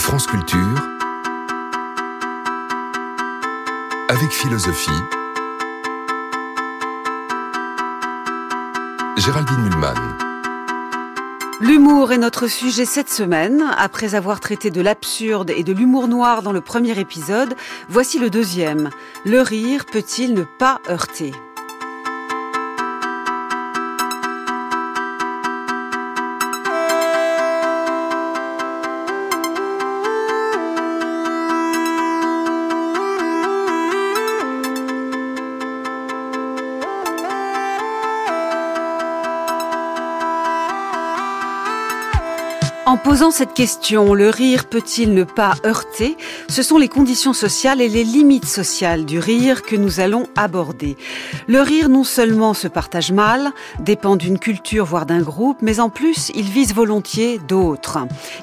France Culture, avec philosophie, Géraldine Mulman. L'humour est notre sujet cette semaine. Après avoir traité de l'absurde et de l'humour noir dans le premier épisode, voici le deuxième. Le rire peut-il ne pas heurter? En posant cette question, le rire peut-il ne pas heurter? Ce sont les conditions sociales et les limites sociales du rire que nous allons aborder. Le rire non seulement se partage mal, dépend d'une culture voire d'un groupe, mais en plus il vise volontiers d'autres.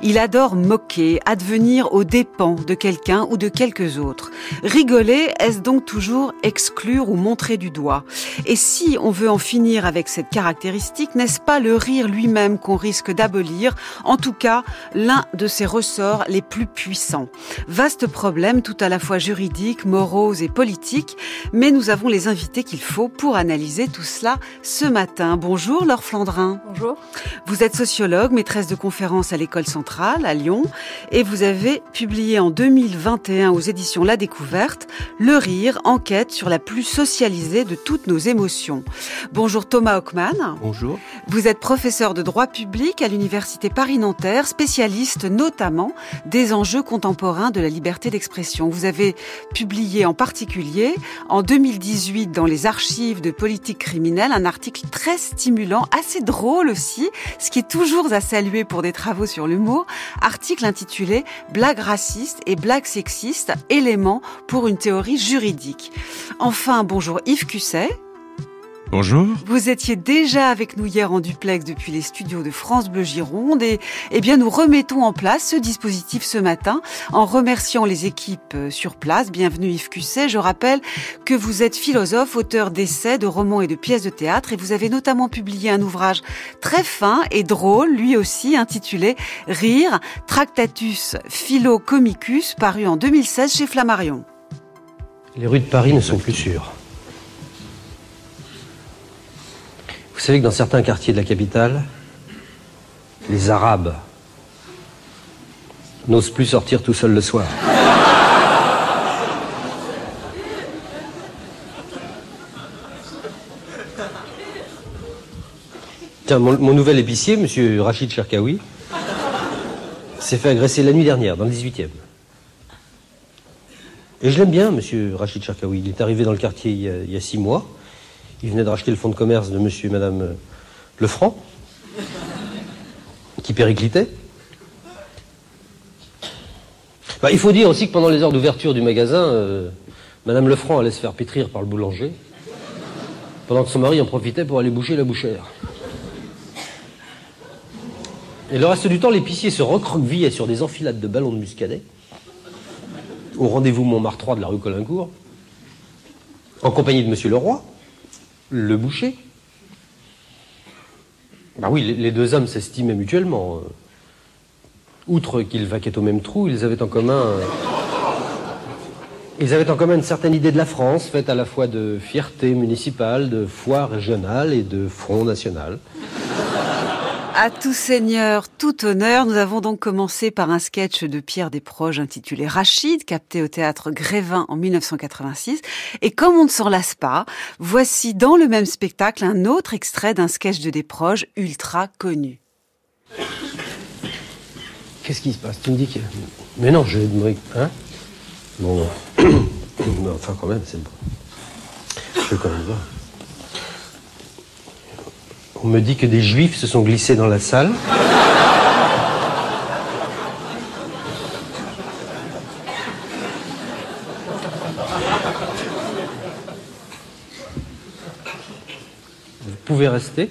Il adore moquer, advenir aux dépens de quelqu'un ou de quelques autres. Rigoler, est-ce donc toujours exclure ou montrer du doigt? Et si on veut en finir avec cette caractéristique, n'est-ce pas le rire lui-même qu'on risque d'abolir? En tout cas l'un de ses ressorts les plus puissants. Vaste problème tout à la fois juridique, moraux et politique, mais nous avons les invités qu'il faut pour analyser tout cela ce matin. Bonjour Laure Flandrin. Bonjour. Vous êtes sociologue, maîtresse de conférences à l'école centrale à Lyon et vous avez publié en 2021 aux éditions La Découverte Le rire, enquête sur la plus socialisée de toutes nos émotions. Bonjour Thomas Hockman. Bonjour. Vous êtes professeur de droit public à l'université Paris-Nanterre, spécialiste notamment des enjeux contemporains de la liberté d'expression. Vous avez publié en particulier en 2018 dans les archives de politique criminelle un article très stimulant, assez drôle aussi, ce qui est toujours à saluer pour des travaux sur l'humour, article intitulé Blagues racistes et blagues sexistes, éléments pour une théorie juridique. Enfin, bonjour Yves Cusset. Bonjour. Vous étiez déjà avec nous hier en duplex depuis les studios de France Bleu Gironde et eh bien nous remettons en place ce dispositif ce matin en remerciant les équipes sur place. Bienvenue Yves Cusset. Je rappelle que vous êtes philosophe, auteur d'essais, de romans et de pièces de théâtre et vous avez notamment publié un ouvrage très fin et drôle, lui aussi intitulé Rire, Tractatus Philo-Comicus, paru en 2016 chez Flammarion. Les rues de Paris ne sont plus sûres. Vous savez que dans certains quartiers de la capitale, les Arabes n'osent plus sortir tout seuls le soir. Tiens, mon, nouvel épicier, monsieur Rachid Cherkaoui, s'est fait agresser la nuit dernière, dans le 18e. Et je l'aime bien, monsieur Rachid Cherkaoui. Il est arrivé dans le quartier il y a six mois. Il venait de racheter le fonds de commerce de monsieur et madame euh, Lefranc, qui périclitait. Bah, il faut dire aussi que pendant les heures d'ouverture du magasin, euh, madame Lefranc allait se faire pétrir par le boulanger, pendant que son mari en profitait pour aller boucher la bouchère. Et le reste du temps, l'épicier se recroquevillait sur des enfilades de ballons de muscadet, au rendez-vous Montmartre 3 de la rue Colincourt, en compagnie de monsieur Leroy, le boucher. Bah oui, les- les deux hommes s'estimaient mutuellement. Euh, Outre qu'ils vaquaient au même trou, ils avaient en commun. euh, Ils avaient en commun une certaine idée de la France, faite à la fois de fierté municipale, de foi régionale et de front national. À tout seigneur, tout honneur, nous avons donc commencé par un sketch de Pierre Desproges intitulé Rachid, capté au théâtre Grévin en 1986. Et comme on ne s'en lasse pas, voici dans le même spectacle un autre extrait d'un sketch de Desproges ultra connu. Qu'est-ce qui se passe? Tu me dis que. Mais non, je vais Hein? Bon. Enfin, quand même, c'est bon. Je vais. On me dit que des juifs se sont glissés dans la salle. Vous pouvez rester.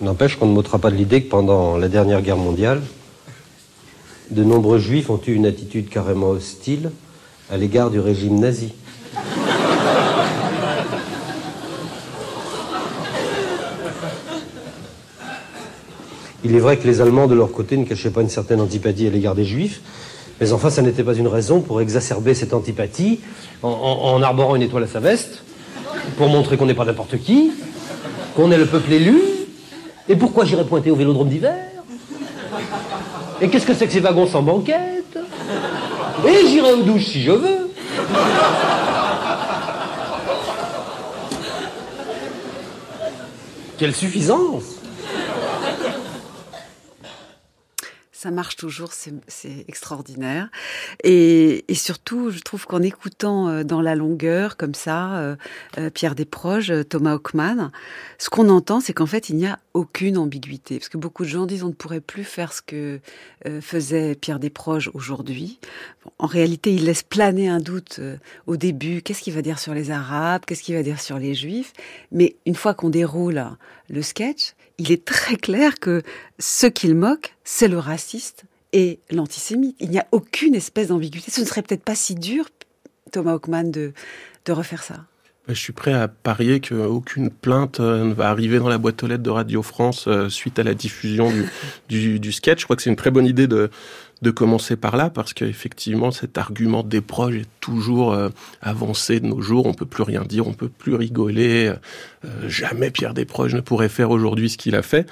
N'empêche qu'on ne m'ôtera pas de l'idée que pendant la dernière guerre mondiale, de nombreux juifs ont eu une attitude carrément hostile à l'égard du régime nazi. Il est vrai que les Allemands, de leur côté, ne cachaient pas une certaine antipathie à l'égard des Juifs, mais enfin, ça n'était pas une raison pour exacerber cette antipathie en, arborant une étoile à sa veste, pour montrer qu'on n'est pas n'importe qui, qu'on est le peuple élu, et pourquoi j'irais pointer au vélodrome d'hiver? Et qu'est-ce que c'est que ces wagons sans banquette? Et j'irai aux douches si je veux. Quelle suffisance ça marche toujours, c'est extraordinaire. Et, et, surtout, je trouve qu'en écoutant euh, dans la longueur, comme ça, euh, euh, Pierre Desproges, Thomas Hockman, ce qu'on entend, c'est qu'en fait, il n'y a aucune ambiguïté. Parce que beaucoup de gens disent on ne pourrait plus faire ce que faisait Pierre Desproges aujourd'hui. en réalité, il laisse planer un doute au début. Qu'est-ce qu'il va dire sur les Arabes? Qu'est-ce qu'il va dire sur les Juifs? Mais une fois qu'on déroule le sketch, il est très clair que ce qu'il moque, c'est le raciste et l'antisémite. Il n'y a aucune espèce d'ambiguïté. Ce ne serait peut-être pas si dur, Thomas Hockman, de, refaire ça. Je suis prêt à parier qu'aucune plainte euh, ne va arriver dans la boîte aux lettres de Radio France euh, suite à la diffusion du, du, sketch. Je crois que c'est une très bonne idée de, de commencer par là parce qu'effectivement cet argument des proches est toujours euh, avancé de nos jours. On peut plus rien dire, on peut plus rigoler. jamais Pierre Desproges ne pourrait faire aujourd'hui ce qu'il a fait.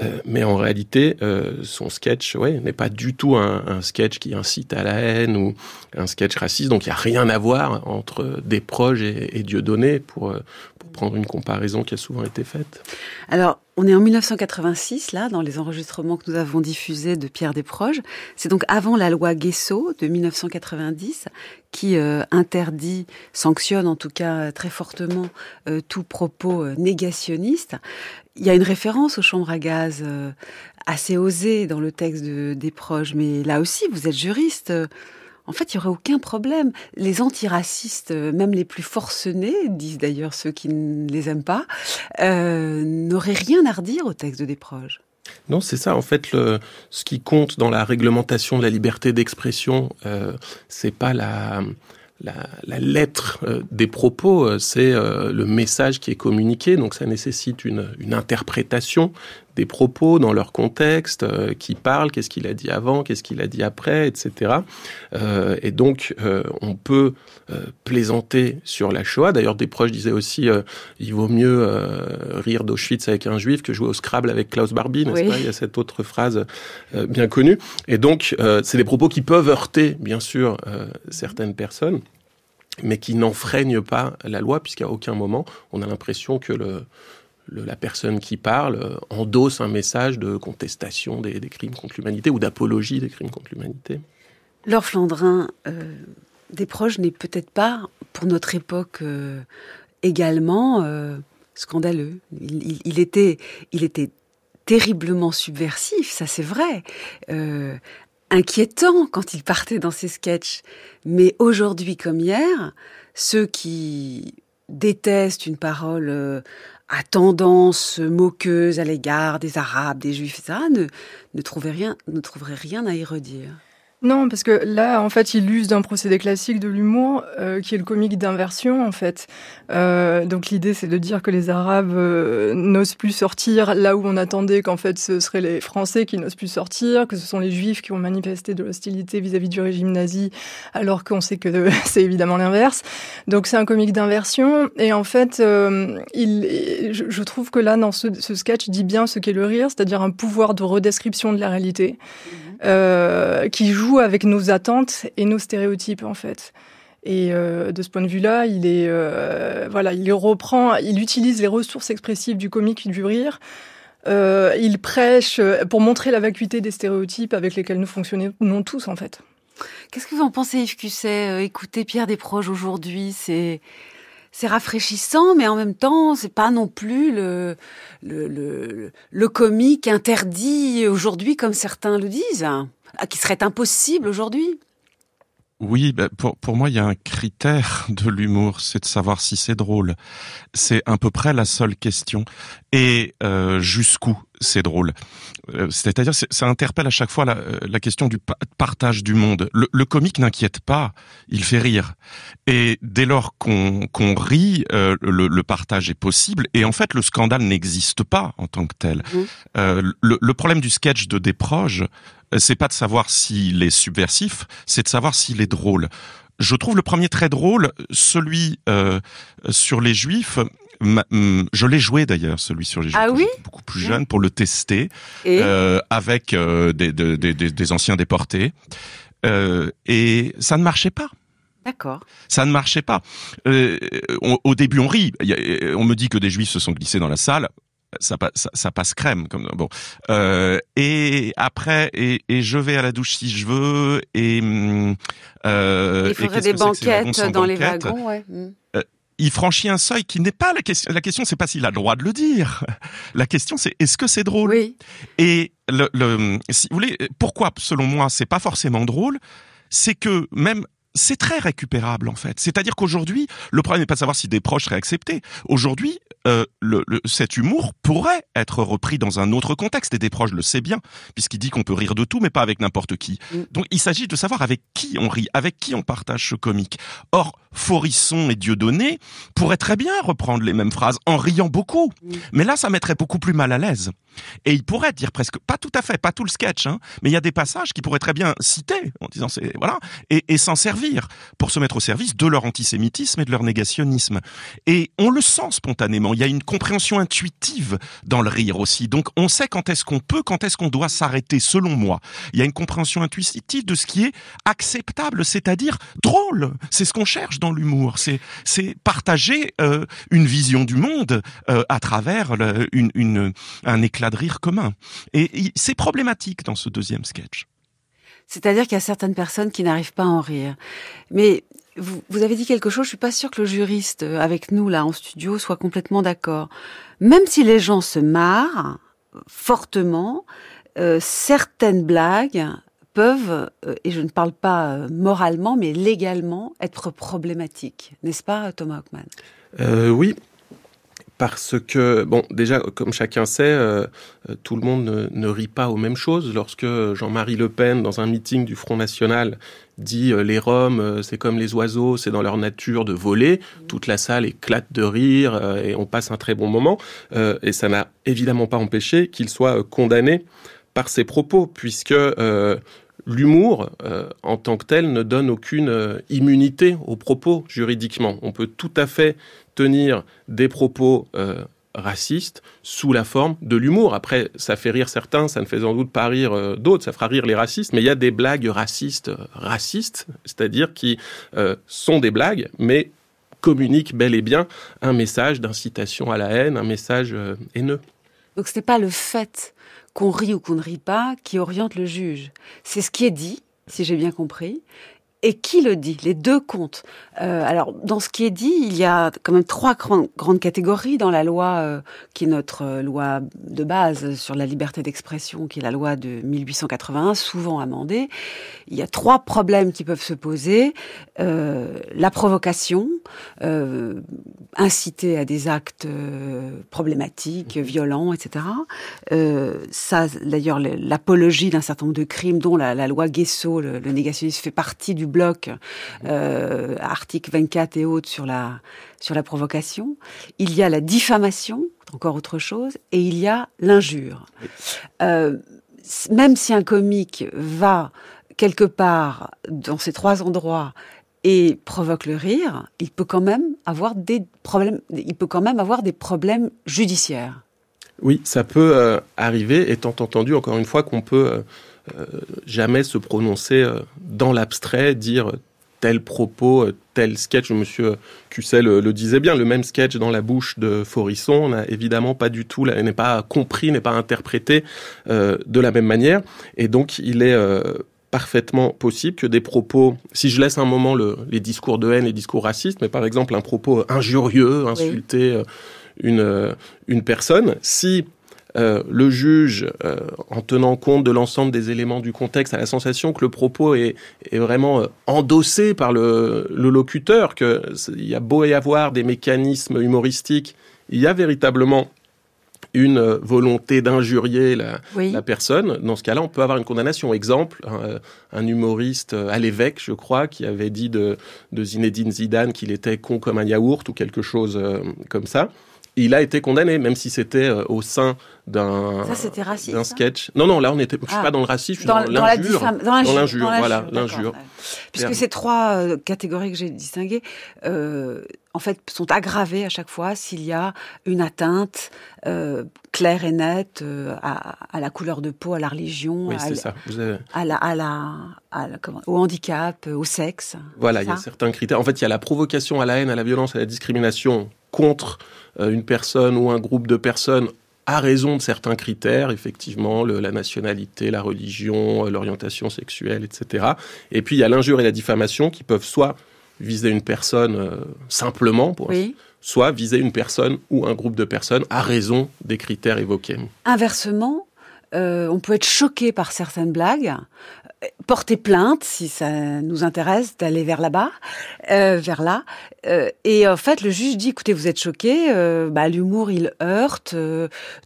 Euh, mais en réalité, euh, son sketch ouais, n'est pas du tout un, sketch qui incite à la haine ou un sketch raciste. Donc il n'y a rien à voir entre des proches et, et Dieudonné pour, euh, pour prendre une comparaison qui a souvent été faite. Alors, on est en 1986, là, dans les enregistrements que nous avons diffusés de Pierre Desproges. C'est donc avant la loi Guesso de 1990 qui euh, interdit, sanctionne en tout cas très fortement euh, tout propos euh, négationniste. Il y a une référence aux chambres à gaz assez osée dans le texte de Desproges, mais là aussi, vous êtes juriste en fait, il n'y aurait aucun problème. Les antiracistes, euh, même les plus forcenés, disent d'ailleurs ceux qui ne les aiment pas, euh, n'auraient rien à redire au texte de Desproges. Non, c'est ça. En fait, ce qui compte dans la réglementation de la liberté d'expression, euh, c'est pas la, lettre euh, des propos, c'est le message qui est communiqué. Donc, ça nécessite une interprétation des propos dans leur contexte, euh, qui parle, qu'est-ce qu'il a dit avant, qu'est-ce qu'il a dit après, etc. Euh, et donc, euh, on peut plaisanter sur la Shoah. D'ailleurs, des proches disaient aussi, il vaut mieux rire d'Auschwitz avec un juif que jouer au Scrabble avec Klaus Barbie, n'est-ce oui. pas? Il y a cette autre phrase bien connue. Et donc, c'est des propos qui peuvent heurter, bien sûr, certaines personnes mais qui n'enfreignent pas la loi, puisqu'à aucun moment on a l'impression que le, la personne qui parle euh, endosse un message de contestation des, crimes contre l'humanité ou d'apologie des crimes contre l'humanité. Laure Flandrin, euh, des proches n'est peut-être pas, pour notre époque euh, également, scandaleux. Il, était, il était terriblement subversif, ça c'est vrai. Inquiétant quand il partait dans ses sketchs. Mais aujourd'hui comme hier, ceux qui détestent une parole à tendance moqueuse à l'égard des Arabes, des Juifs, etc., ne, ne, trouvaient rien, ne trouveraient rien à y redire. Non, parce que là, en fait, il use d'un procédé classique de l'humour, euh, qui est le comique d'inversion, en fait. Euh, donc l'idée, c'est de dire que les Arabes euh, n'osent plus sortir là où on attendait qu'en fait ce seraient les Français qui n'osent plus sortir, que ce sont les Juifs qui ont manifesté de l'hostilité vis-à-vis du régime nazi, alors qu'on sait que c'est évidemment l'inverse. Donc c'est un comique d'inversion, et en fait, il, je, je, trouve que là, dans ce, ce sketch, dit bien ce qu'est le rire, c'est-à-dire un pouvoir de redescription de la réalité. Euh, qui joue avec nos attentes et nos stéréotypes en fait. Et euh, de ce point de vue-là, il est euh, voilà, il reprend, il utilise les ressources expressives du comique du rire. Euh, il prêche pour montrer la vacuité des stéréotypes avec lesquels nous fonctionnons tous en fait. Qu'est-ce que vous en pensez, Yves Cusset? Écoutez Pierre Desproges aujourd'hui, c'est rafraîchissant, mais en même temps, c'est pas non plus le, le, comique interdit aujourd'hui, comme certains le disent, qui serait impossible aujourd'hui. Oui, bah, pour, pour moi, il y a un critère de l'humour, c'est de savoir si c'est drôle. C'est à peu près la seule question. Et euh, jusqu'où c'est drôle. Euh, c'est-à-dire, ça interpelle à chaque fois la, euh, la question du partage du monde. Le, le comique n'inquiète pas, il fait rire. Et dès lors qu'on qu'on rit, euh, le, le, partage est possible. Et en fait, le scandale n'existe pas en tant que tel. Mmh. Euh, le, le, problème du sketch de Desproges, c'est pas de savoir s'il est subversif, c'est de savoir s'il est drôle. Je trouve le premier très drôle, celui euh, sur les juifs. Hum, je l'ai joué d'ailleurs, celui sur les juifs. Ah oui beaucoup plus jeune pour le tester euh, avec euh, des, des, des, des, anciens déportés. Euh, et ça ne marchait pas. D'accord. Ça ne marchait pas. Euh, au début, on rit. On me dit que des juifs se sont glissés dans la salle ça, ça, ça, passe crème comme bon euh, et après et, et, je vais à la douche si je veux et euh, il faudrait des banquettes dans les wagons ouais. Hmm. Euh, il franchit un seuil qui n'est pas la question. La question, c'est pas s'il a le droit de le dire. La question, c'est est-ce que c'est drôle? Oui. Et le, le, si vous voulez, pourquoi, selon moi, c'est pas forcément drôle? C'est que même c'est très récupérable en fait. C'est-à-dire qu'aujourd'hui, le problème n'est pas de savoir si des proches seraient acceptés. Aujourd'hui, euh, le, le, cet humour pourrait être repris dans un autre contexte et des proches le sait bien puisqu'il dit qu'on peut rire de tout mais pas avec n'importe qui. Mm. Donc il s'agit de savoir avec qui on rit, avec qui on partage ce comique. Or, Forisson et Dieudonné pourraient très bien reprendre les mêmes phrases en riant beaucoup. Mm. Mais là, ça mettrait beaucoup plus mal à l'aise. Et il pourrait dire presque, pas tout à fait, pas tout le sketch, hein, mais il y a des passages qui pourraient très bien citer en disant c'est voilà et, et s'en servir pour se mettre au service de leur antisémitisme et de leur négationnisme. Et on le sent spontanément. Il y a une compréhension intuitive dans le rire aussi. Donc on sait quand est-ce qu'on peut, quand est-ce qu'on doit s'arrêter. Selon moi, il y a une compréhension intuitive de ce qui est acceptable, c'est-à-dire drôle. C'est ce qu'on cherche dans l'humour. C'est partager euh, une vision du monde euh, à travers un éclat de rire commun. Et c'est problématique dans ce deuxième sketch. C'est-à-dire qu'il y a certaines personnes qui n'arrivent pas à en rire. Mais vous, vous, avez dit quelque chose, je suis pas sûre que le juriste euh, avec nous là en studio soit complètement d'accord. Même si les gens se marrent fortement, euh, certaines blagues peuvent, euh, et je ne parle pas euh, moralement, mais légalement, être problématiques. N'est-ce pas, Thomas Hockman euh, Oui, parce que, bon, déjà, comme chacun sait, euh, tout le monde ne, rit pas aux mêmes choses. Lorsque Jean-Marie Le Pen, dans un meeting du Front National, dit euh, les Roms, euh, c'est comme les oiseaux, c'est dans leur nature de voler, toute la salle éclate de rire et on passe un très bon moment. et ça n'a évidemment pas empêché qu'il soit condamné par ses propos, puisque l'humour, euh, en tant que tel, ne donne aucune euh, immunité aux propos juridiquement. On peut tout à fait tenir des propos euh, racistes sous la forme de l'humour. Après, ça fait rire certains, ça ne fait sans doute pas rire euh, d'autres, ça fera rire les racistes, mais il y a des blagues racistes racistes, c'est-à-dire qui euh, sont des blagues, mais communiquent bel et bien un message d'incitation à la haine, un message haineux. Donc ce n'est pas le fait qu'on rit ou qu'on ne rit pas qui oriente le juge. C'est ce qui est dit, si j'ai bien compris, et qui le dit? Les deux comptent. Euh, alors, dans ce qui est dit, il y a quand même trois grandes catégories dans la loi euh, qui est notre euh, loi de base sur la liberté d'expression, qui est la loi de 1881, souvent amendée. Il y a trois problèmes qui peuvent se poser euh, la provocation, euh, inciter à des actes problématiques, violents, etc. ça, d'ailleurs, l'apologie d'un certain nombre de crimes, dont la, la loi Guesso, le, le négationnisme, fait partie du bloc, euh, article 24 et autres sur la, sur la provocation. Il y a la diffamation, encore autre chose, et il y a l'injure. Euh, même si un comique va quelque part dans ces trois endroits et provoque le rire, il peut quand même avoir des problèmes, il peut quand même avoir des problèmes judiciaires. Oui, ça peut euh, arriver, étant entendu encore une fois qu'on peut euh, jamais se prononcer euh, dans l'abstrait, dire tel propos, euh, tel sketch. Monsieur Cussel le, le, disait bien, le même sketch dans la bouche de Forisson n'a évidemment pas du tout, n'est pas compris, n'est pas interprété euh, de la même manière. Et donc, il est euh, parfaitement possible que des propos, si je laisse un moment le, les discours de haine, les discours racistes, mais par exemple un propos injurieux, insulter oui. une, une personne, si euh, le juge, euh, en tenant compte de l'ensemble des éléments du contexte, a la sensation que le propos est, est vraiment euh, endossé par le, le locuteur, qu'il y a beau y avoir des mécanismes humoristiques, il y a véritablement une volonté d'injurier la, Oui. la personne. Dans ce cas-là, on peut avoir une condamnation. Exemple, un, un humoriste à l'évêque, je crois, qui avait dit de, de Zinedine Zidane qu'il était con comme un yaourt ou quelque chose comme ça. Il a été condamné, même si c'était euh, au sein d'un sketch. Non, non, là, on était. Je suis Ah. pas dans le racisme, je suis dans, l'injure. dans l'injure, voilà, l'injure. Puisque ces trois euh, catégories que j'ai distinguées, euh, en fait, sont aggravées à chaque fois s'il y a une atteinte euh, claire et nette euh, à, à la couleur de peau, à la religion, Oui, à, c'est ça. Vous avez- à la, à la, à la- comment- au handicap, au sexe. Voilà, il y a certains critères. En fait, il y a la provocation à la haine, à la violence, à la discrimination contre euh, une personne ou un groupe de personnes à raison de certains critères, effectivement, le- la nationalité, la religion, euh, l'orientation sexuelle, etc. Et puis, il y a l'injure et la diffamation qui peuvent soit viser une personne euh, simplement, pour Oui. soit viser une personne ou un groupe de personnes à raison des critères évoqués. Inversement, euh, on peut être choqué par certaines blagues, porter plainte si ça nous intéresse d'aller vers là-bas, euh, vers là. Euh, et en fait, le juge dit écoutez, vous êtes choqué, euh, bah, l'humour il heurte,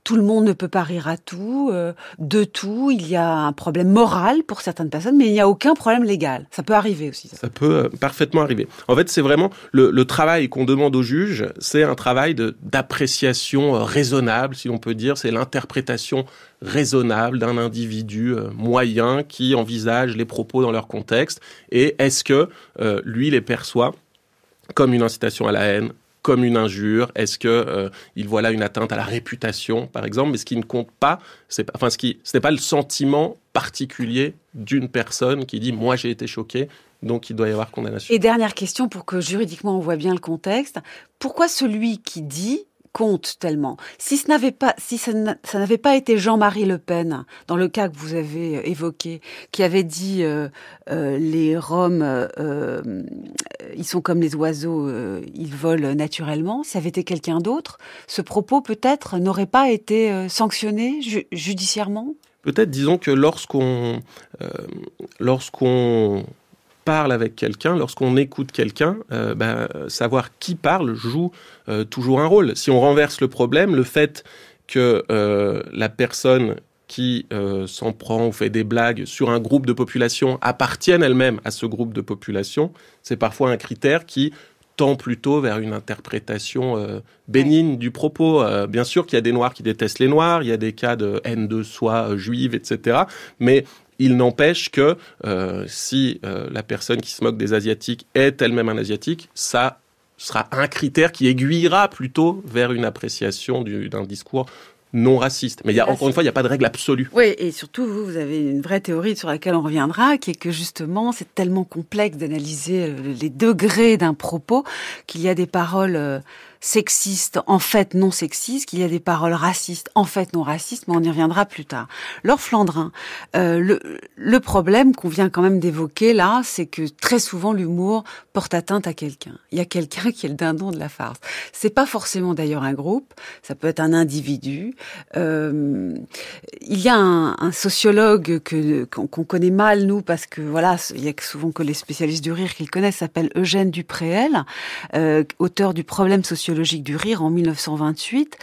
tout le monde ne peut pas rire à tout, de tout. Il y a un problème moral pour certaines personnes, mais il n'y a aucun problème légal. Ça peut arriver aussi. Ça. Ça peut parfaitement arriver. En fait, c'est vraiment le, travail qu'on demande au juge, c'est un travail d'appréciation raisonnable, si l'on peut dire. C'est l'interprétation raisonnable d'un individu euh, moyen qui envisage les propos dans leur contexte. Et est-ce que euh, lui les perçoit comme une incitation à la haine comme une injure? Est-ce que euh, il voit là une atteinte à la réputation, par exemple? Mais ce qui ne compte pas, c'est enfin ce n'est pas le sentiment particulier d'une personne qui dit moi j'ai été choqué, donc il doit y avoir condamnation. Et dernière question pour que juridiquement on voit bien le contexte. Pourquoi celui qui dit compte tellement Si ce n'avait pas, ça n'a- ça n'avait pas été Jean-Marie Le Pen, dans le cas que vous avez euh, évoqué, qui avait dit euh, euh, les Roms, ils sont comme les oiseaux, ils volent naturellement. Si ça avait été quelqu'un d'autre, ce propos peut-être n'aurait pas été sanctionné ju- judiciairement? Peut-être disons que lorsqu'on lorsqu'on parle avec quelqu'un, lorsqu'on écoute quelqu'un, euh, ben, savoir qui parle joue euh, toujours un rôle. Si on renverse le problème, le fait que euh, la personne qui s'en prend ou fait des blagues sur un groupe de population appartienne elle-même à ce groupe de population, c'est parfois un critère qui tend plutôt vers une interprétation euh, bénigne du propos. Euh, bien sûr qu'il y a des Noirs qui détestent les Noirs, il y a des cas de haine de soi euh, juive, etc. Mais il n'empêche que euh, si euh, la personne qui se moque des Asiatiques est elle-même un Asiatique, ça sera un critère qui aiguillera plutôt vers une appréciation du- d'un discours non raciste. Mais il y a, Là, encore une fois, il n'y a pas de règle absolue. Oui, et surtout, vous, vous avez une vraie théorie sur laquelle on reviendra, qui est que justement, c'est tellement complexe d'analyser euh, les degrés d'un propos qu'il y a des paroles sexistes, en fait non sexistes, qu'il y a des paroles racistes, en fait non racistes, mais on y reviendra plus tard. Laure Flandrin, euh, le, le problème qu'on vient quand même d'évoquer là, c'est que très souvent l'humour porte atteinte à quelqu'un. Il y a quelqu'un qui est le dindon de la farce. C'est pas forcément d'ailleurs un groupe, ça peut être un individu. Euh, il y a un, un sociologue que qu'on connaît mal nous parce que voilà, il y a souvent que les spécialistes du rire qui le connaissent, s'appelle Eugène Dupréel, euh, auteur du problème sociologique du rire en 1928,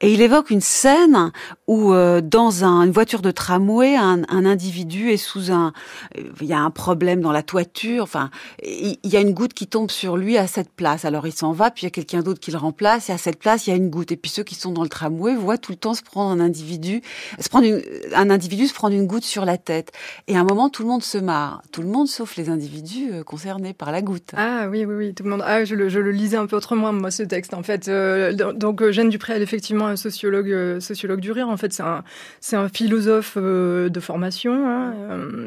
et il évoque une scène où euh, dans un- une voiture de tramway, un, individu est sous un, il y a un problème dans la toiture, enfin, il il y a une goutte qui tombe sur lui à cette place. Alors il s'en va, puis il y a quelqu'un d'autre qui le remplace, et à cette place il y a une goutte. Et puis ceux qui sont dans le tramway voient tout le temps se prendre un individu, se prendre une- un individu se prendre une goutte sur la tête. Et à un moment tout le monde se marre, tout le monde sauf les individus euh, concernés par la goutte. Ah oui, oui, oui, tout le monde. Ah, je le, je le lisais un peu autrement, moi, ce texte, en fait. Euh, do- donc, euh, Jeanne Dupré, est effectivement un sociologue, euh, sociologue du rire. En fait, c'est un, un philosophe de formation. hein.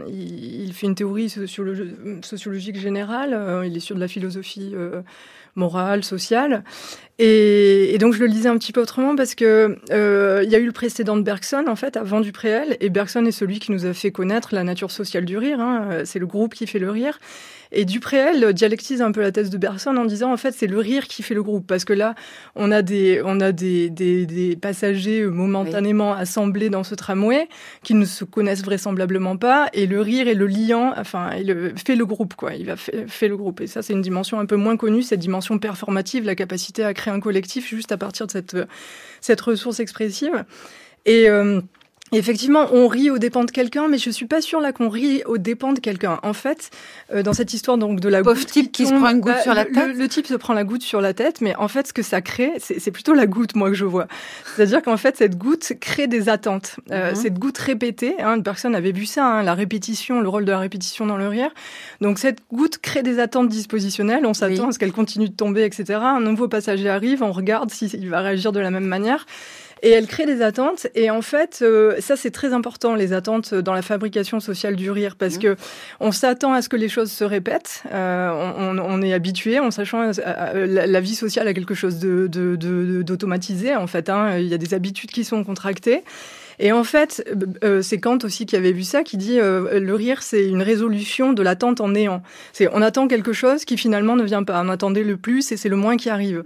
Il, fait une théorie sociologi- sociologique générale. Il est sur de la philosophie morale, sociale. Et, Et, donc je le lisais un petit peu autrement parce que euh, il y a eu le précédent de Bergson en fait avant Dupréel et Bergson est celui qui nous a fait connaître la nature sociale du rire. Hein. C'est le groupe qui fait le rire. Et Dupréel dialectise un peu la thèse de Bergson en disant en fait c'est le rire qui fait le groupe parce que là on a des on a des, des, des passagers momentanément assemblés dans ce tramway qui ne se connaissent vraisemblablement pas et le rire est le liant enfin il fait le groupe quoi il va fait, fait le groupe et ça c'est une dimension un peu moins connue cette dimension performative la capacité à créer un collectif juste à partir de cette cette ressource expressive. Et euh, Effectivement, on rit aux dépens de quelqu'un, mais je suis pas sûre là qu'on rit aux dépens de quelqu'un. En fait, euh, dans cette histoire donc de la goutte type qui, se prend une goutte bah, sur la tête. Le, type se prend la goutte sur la tête, mais en fait, ce que ça crée, c'est plutôt la goutte, moi que je vois. C'est-à-dire qu'en fait, cette goutte crée des attentes. Euh, mhm. Cette goutte répétée, hein, une personne avait vu ça, hein, la répétition, le rôle de la répétition dans le rire. Donc cette goutte crée des attentes dispositionnelles. On s'attend à ce qu'elle continue de tomber, etc. Un nouveau passager arrive, on regarde s'il va réagir de la même manière. Et elle crée des attentes. Et en fait, euh, ça c'est très important, les attentes dans la fabrication sociale du rire, parce mmh. que on s'attend à ce que les choses se répètent. Euh, on, on, est habitué, en sachant euh, la, vie sociale a quelque chose de d'automatisé. De, en fait, hein. il y a des habitudes qui sont contractées. Et en fait, euh, c'est Kant aussi qui avait vu ça, qui dit euh, le rire, c'est une résolution de l'attente en néant. C'est on attend quelque chose qui finalement ne vient pas. On attendait le plus et c'est le moins qui arrive.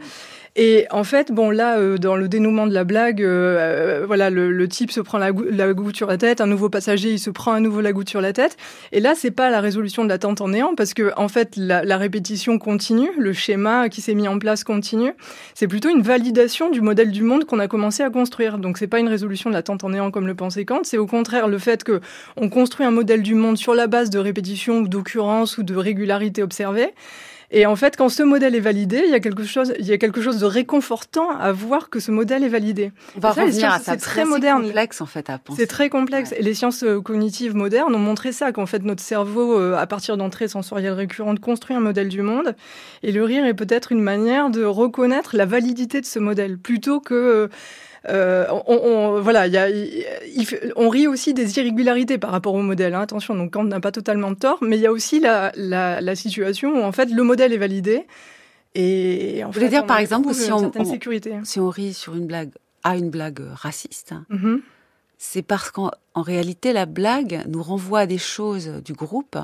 Et en fait, bon là, euh, dans le dénouement de la blague, euh, voilà, le, le, type se prend la, la, goutte sur la tête, un nouveau passager, il se prend à nouveau la goutte sur la tête. Et là, c'est pas la résolution de l'attente en néant, parce que en fait, la, la répétition continue, le schéma qui s'est mis en place continue. C'est plutôt une validation du modèle du monde qu'on a commencé à construire. Donc, c'est pas une résolution de l'attente en néant comme le pensait Kant. C'est au contraire le fait que on construit un modèle du monde sur la base de répétition ou d'occurrence ou de régularité observée. Et en fait, quand ce modèle est validé, il y a quelque chose, il y a quelque chose de réconfortant à voir que ce modèle est validé. On va revenir à ça. C'est très moderne. complexe en fait à penser. C'est très complexe. Et les sciences euh, cognitives modernes ont montré ça, qu'en fait notre cerveau, euh, à partir d'entrées sensorielles récurrentes, construit un modèle du monde. Et le rire est peut-être une manière de reconnaître la validité de ce modèle, plutôt que euh, on, voilà, y a, on rit aussi des irrégularités par rapport au modèle. Hein, attention, donc Kant n'a pas totalement tort, mais il y a aussi la, la, la, situation où en fait le modèle est validé. Et en Vous voulez dire par exemple si on, sécurité. si on rit sur une blague à une blague raciste, mm-hmm. c'est parce qu'en réalité la blague nous renvoie à des choses du groupe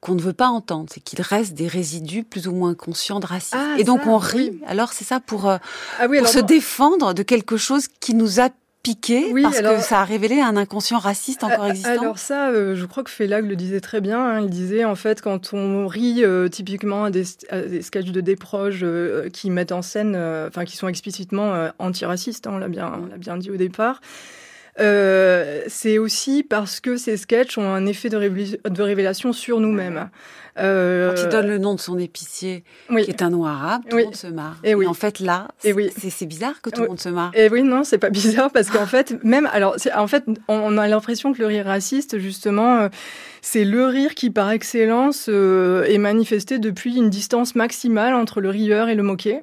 qu'on ne veut pas entendre, c'est qu'il reste des résidus plus ou moins conscients de racisme. Ah, et donc on rit. Alors c'est ça pour, euh, ah pour se défendre de quelque chose qui nous a piqué parce que ça a révélé un inconscient raciste encore existant. Alors ça, euh, je crois que Félag le disait très bien. Hein. il disait en fait quand on rit euh, typiquement à des, des, sketchs de déproches qui mettent en scène, enfin qui sont explicitement antiracistes, hein, on l'a bien, on l'a bien dit au départ. Euh, c'est aussi parce que ces sketchs ont un effet de, révélation sur nous-mêmes. Euh... Quand il donne le nom de son épicier, qui est un nom arabe, tout le monde se marre. Et, oui. en fait, là, c'est bizarre que tout le monde se marre. Et oui, non, c'est pas bizarre parce qu'en fait, même, alors, en fait, on a l'impression que le rire raciste, justement, euh, c'est le rire qui, par excellence, euh, est manifesté depuis une distance maximale entre le rieur et le moqué.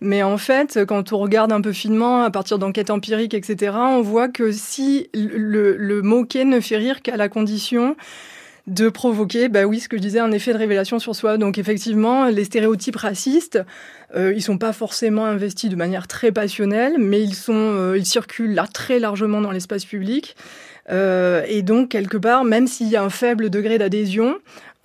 Mais en fait, quand on regarde un peu finement, à partir d'enquêtes empiriques, etc., on voit que si le, le moqué ne fait rire qu'à la condition de provoquer, bah oui, ce que je disais, un effet de révélation sur soi. Donc effectivement, les stéréotypes racistes, euh, ils sont pas forcément investis de manière très passionnelle, mais ils sont, euh, ils circulent là très largement dans l'espace public. Euh, et donc quelque part, même s'il y a un faible degré d'adhésion,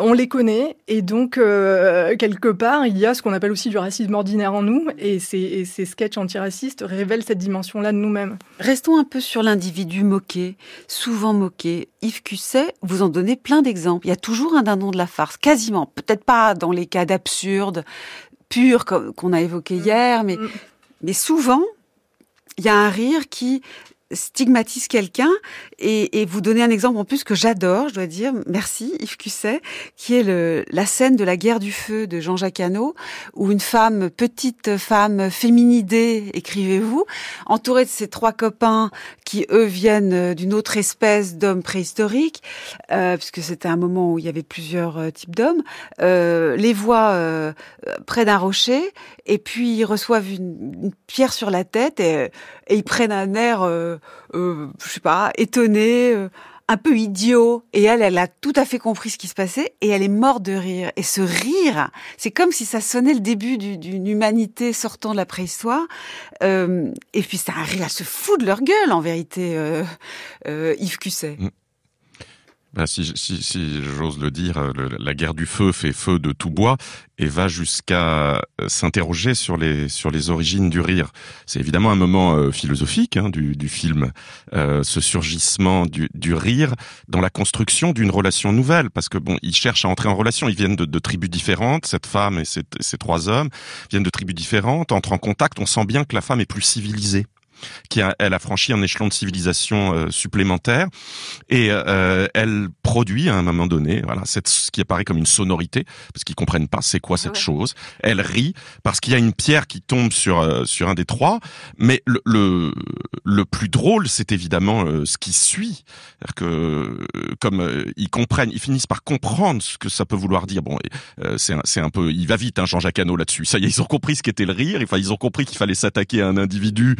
on les connaît et donc euh, quelque part il y a ce qu'on appelle aussi du racisme ordinaire en nous et ces, ces sketchs antiracistes révèlent cette dimension-là de nous-mêmes. Restons un peu sur l'individu moqué, souvent moqué. Yves Cusset, vous en donnez plein d'exemples. Il y a toujours un dindon de la farce, quasiment. Peut-être pas dans les cas d'absurde pur qu'on a évoqué mm. hier, mais, mm. mais souvent il y a un rire qui stigmatise quelqu'un. Et, et, vous donner un exemple en plus que j'adore, je dois dire, merci Yves Cusset, qui est le, la scène de la guerre du feu de Jean-Jacques Hano, où une femme, petite femme féminidée, écrivez-vous, entourée de ses trois copains qui, eux, viennent d'une autre espèce d'hommes préhistoriques, euh, puisque c'était un moment où il y avait plusieurs euh, types d'hommes, euh, les voit euh, près d'un rocher, et puis ils reçoivent une, une, pierre sur la tête, et, et ils prennent un air... Euh, euh, je sais pas, étonné, euh, un peu idiot. Et elle, elle a tout à fait compris ce qui se passait et elle est morte de rire. Et ce rire, c'est comme si ça sonnait le début d'une humanité sortant de la préhistoire. Euh, et puis c'est un rire à se foutre de leur gueule, en vérité, euh, euh, Yves Cusset. Ben, si, si, si j'ose le dire, euh, la guerre du feu fait feu de tout bois et va jusqu'à euh, s'interroger sur les sur les origines du rire. C'est évidemment un moment euh, philosophique hein, du, du film, ce surgissement du, du rire dans la construction d'une relation nouvelle, parce que bon, ils cherchent à entrer en relation. Ils viennent de, de tribus différentes, cette femme et ces trois hommes viennent de tribus différentes, entrent en contact. On sent bien que la femme est plus civilisée qui a, elle a franchi un échelon de civilisation euh, supplémentaire et euh, elle produit à un moment donné, voilà, cette, ce qui apparaît comme une sonorité parce qu'ils comprennent pas c'est quoi cette chose. Elle rit parce qu'il y a une pierre qui tombe sur euh, sur un des trois, mais le le, le plus drôle c'est évidemment ce qui suit, c'est-à-dire que comme ils comprennent, ils finissent par comprendre ce que ça peut vouloir dire. Bon, c'est c'est un peu, il va vite hein, Jean-Jacques Hano là-dessus. Ça y est, ils ont compris ce qu'était le rire. Enfin, ils ont compris qu'il fallait s'attaquer à un individu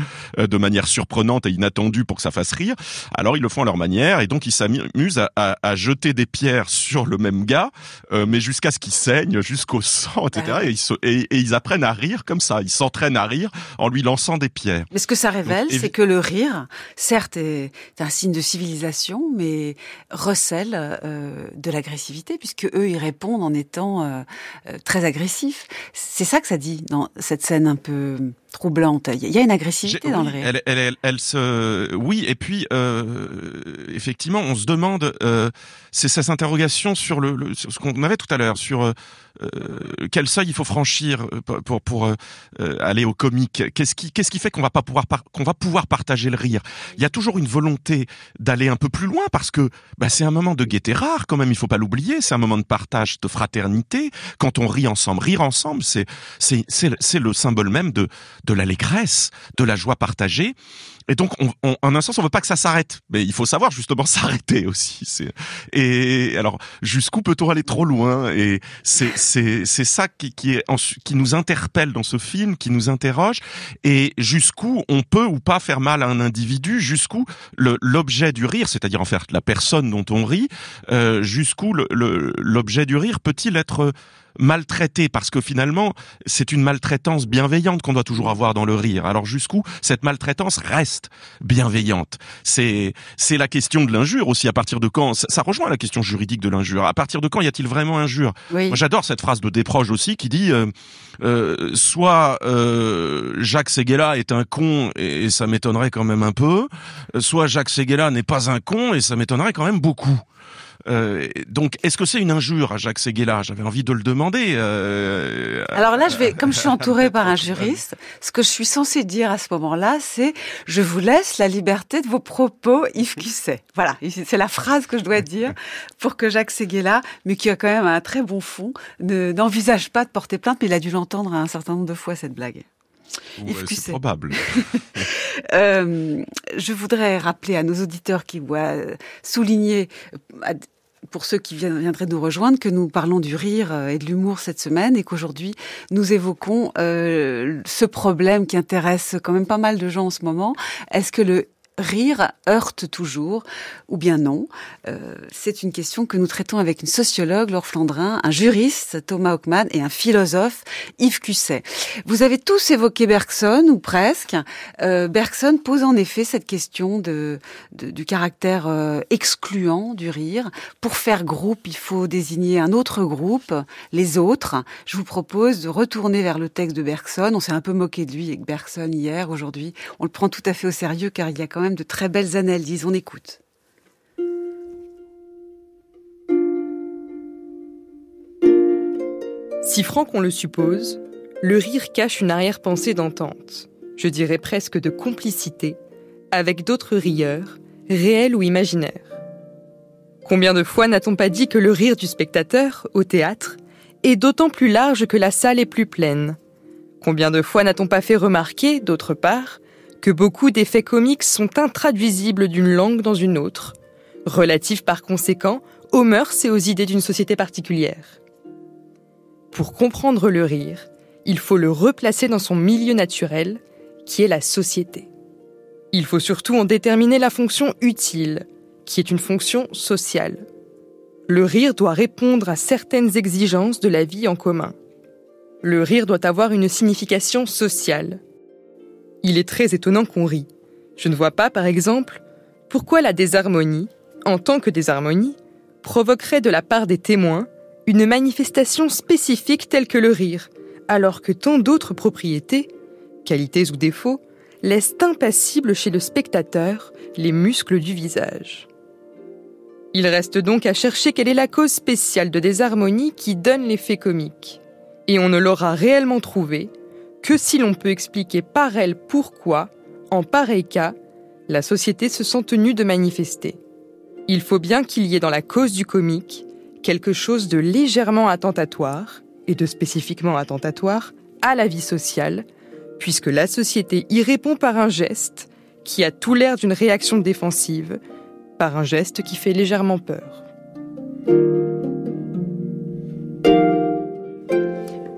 de manière surprenante et inattendue pour que ça fasse rire. Alors ils le font à leur manière et donc ils s'amusent à, à, à, jeter des pierres sur le même gars, euh, mais jusqu'à ce qu'il saigne, jusqu'au sang, etc. Ah et, ils et, et, ils apprennent à rire comme ça. Ils s'entraînent à rire en lui lançant des pierres. Mais ce que ça révèle, c'est que le rire, certes, est un signe de civilisation, mais recèle euh, de l'agressivité, puisque eux, ils répondent en étant euh, euh très agressifs. C'est ça que ça dit dans cette scène un peu troublante. Il y a une agressivité dans le rire. Elle, elle, elle, se, oui, et puis euh, effectivement, on se demande, euh, c'est cette interrogation sur le, le sur ce qu'on avait tout à l'heure, sur euh, quel seuil il faut franchir euh, pour pour euh, aller au comique? Qu'est-ce qui qu'est-ce qui fait qu'on va pas pouvoir qu'on va pouvoir partager le rire? Il y a toujours une volonté d'aller un peu plus loin parce que bah, c'est un moment de gaieté rare quand même. Il faut pas l'oublier. C'est un moment de partage, de fraternité. Quand on rit ensemble, rire ensemble, c'est c'est c'est le symbole même de de l'allégresse, de la joie partagée. Et donc, on, on, en un sens, on veut pas que ça s'arrête, mais il faut savoir justement s'arrêter aussi. Et alors, jusqu'où peut-on aller trop loin? Et c'est c'est c'est ça qui qui est qui nous interpelle dans ce film, qui nous interroge, et jusqu'où on peut ou pas faire mal à un individu, jusqu'où l'objet du rire, c'est-à-dire en fait la personne dont on rit, euh, jusqu'où l'objet du rire peut-il être maltraité parce que finalement c'est une maltraitance bienveillante qu'on doit toujours avoir dans le rire. Alors jusqu'où cette maltraitance reste bienveillante? C'est c'est la question de l'injure aussi. À partir de quand ça, rejoint la question juridique de l'injure. À partir de quand y a-t-il vraiment injure? Moi j'adore cette phrase de Desproges aussi qui dit euh, euh, soit euh, Jacques Seguela est un con et, ça m'étonnerait quand même un peu, soit Jacques Seguela n'est pas un con et ça m'étonnerait quand même beaucoup. Euh, donc, est-ce que c'est une injure à Jacques Seguela? J'avais envie de le demander. Euh, Alors là, je vais, comme je suis entourée par un juriste, ce que je suis censée dire à ce moment-là, c'est je vous laisse la liberté de vos propos, Yves Cusset. Voilà, c'est la phrase que je dois dire pour que Jacques Seguela, mais qui a quand même un très bon fond, n'envisage pas de porter plainte, mais il a dû l'entendre un certain nombre de fois cette blague. C'est probable. euh, je voudrais rappeler à nos auditeurs qui voient souligner pour ceux qui viendraient nous rejoindre, que nous parlons du rire euh, et de l'humour cette semaine et qu'aujourd'hui nous évoquons euh, ce problème qui intéresse quand même pas mal de gens en ce moment. Est-ce que le rire heurte toujours ou bien non euh, C'est une question que nous traitons avec une sociologue, Laure Flandrin, un juriste, Thomas Hockman, et un philosophe, Yves Cusset. Vous avez tous évoqué Bergson, ou presque. Euh, Bergson pose en effet cette question de, du caractère euh, excluant du rire. Pour faire groupe, il faut désigner un autre groupe, les autres. Je vous propose de retourner vers le texte de Bergson. On s'est un peu moqué de lui avec Bergson hier, aujourd'hui. On le prend tout à fait au sérieux car il y a quand même de très belles analyses. On écoute. Si franc qu'on le suppose, le rire cache une arrière-pensée d'entente, je dirais presque de complicité, avec d'autres rieurs, réels ou imaginaires. Combien de fois n'a-t-on pas dit que le rire du spectateur, au théâtre, est d'autant plus large que la salle est plus pleine? Combien de fois n'a-t-on pas fait remarquer, d'autre part, que beaucoup d'effets comiques sont intraduisibles d'une langue dans une autre, relatifs par conséquent aux mœurs et aux idées d'une société particulière. Pour comprendre le rire, il faut le replacer dans son milieu naturel, qui est la société. Il faut surtout en déterminer la fonction utile, qui est une fonction sociale. Le rire doit répondre à certaines exigences de la vie en commun. Le rire doit avoir une signification sociale. Il est très étonnant qu'on rit. Je ne vois pas, par exemple, pourquoi la désharmonie, en tant que désharmonie, provoquerait de la part des témoins une manifestation spécifique telle que le rire, alors que tant d'autres propriétés, qualités ou défauts, laissent impassibles chez le spectateur les muscles du visage. Il reste donc à chercher quelle est la cause spéciale de désharmonie qui donne l'effet comique. Et on ne l'aura réellement trouvé que si l'on peut expliquer par elle pourquoi, en pareil cas, la société se sent tenue de manifester. Il faut bien qu'il y ait dans la cause du comique quelque chose de légèrement attentatoire, et de spécifiquement attentatoire, à la vie sociale, puisque la société y répond par un geste qui a tout l'air d'une réaction défensive, par un geste qui fait légèrement peur.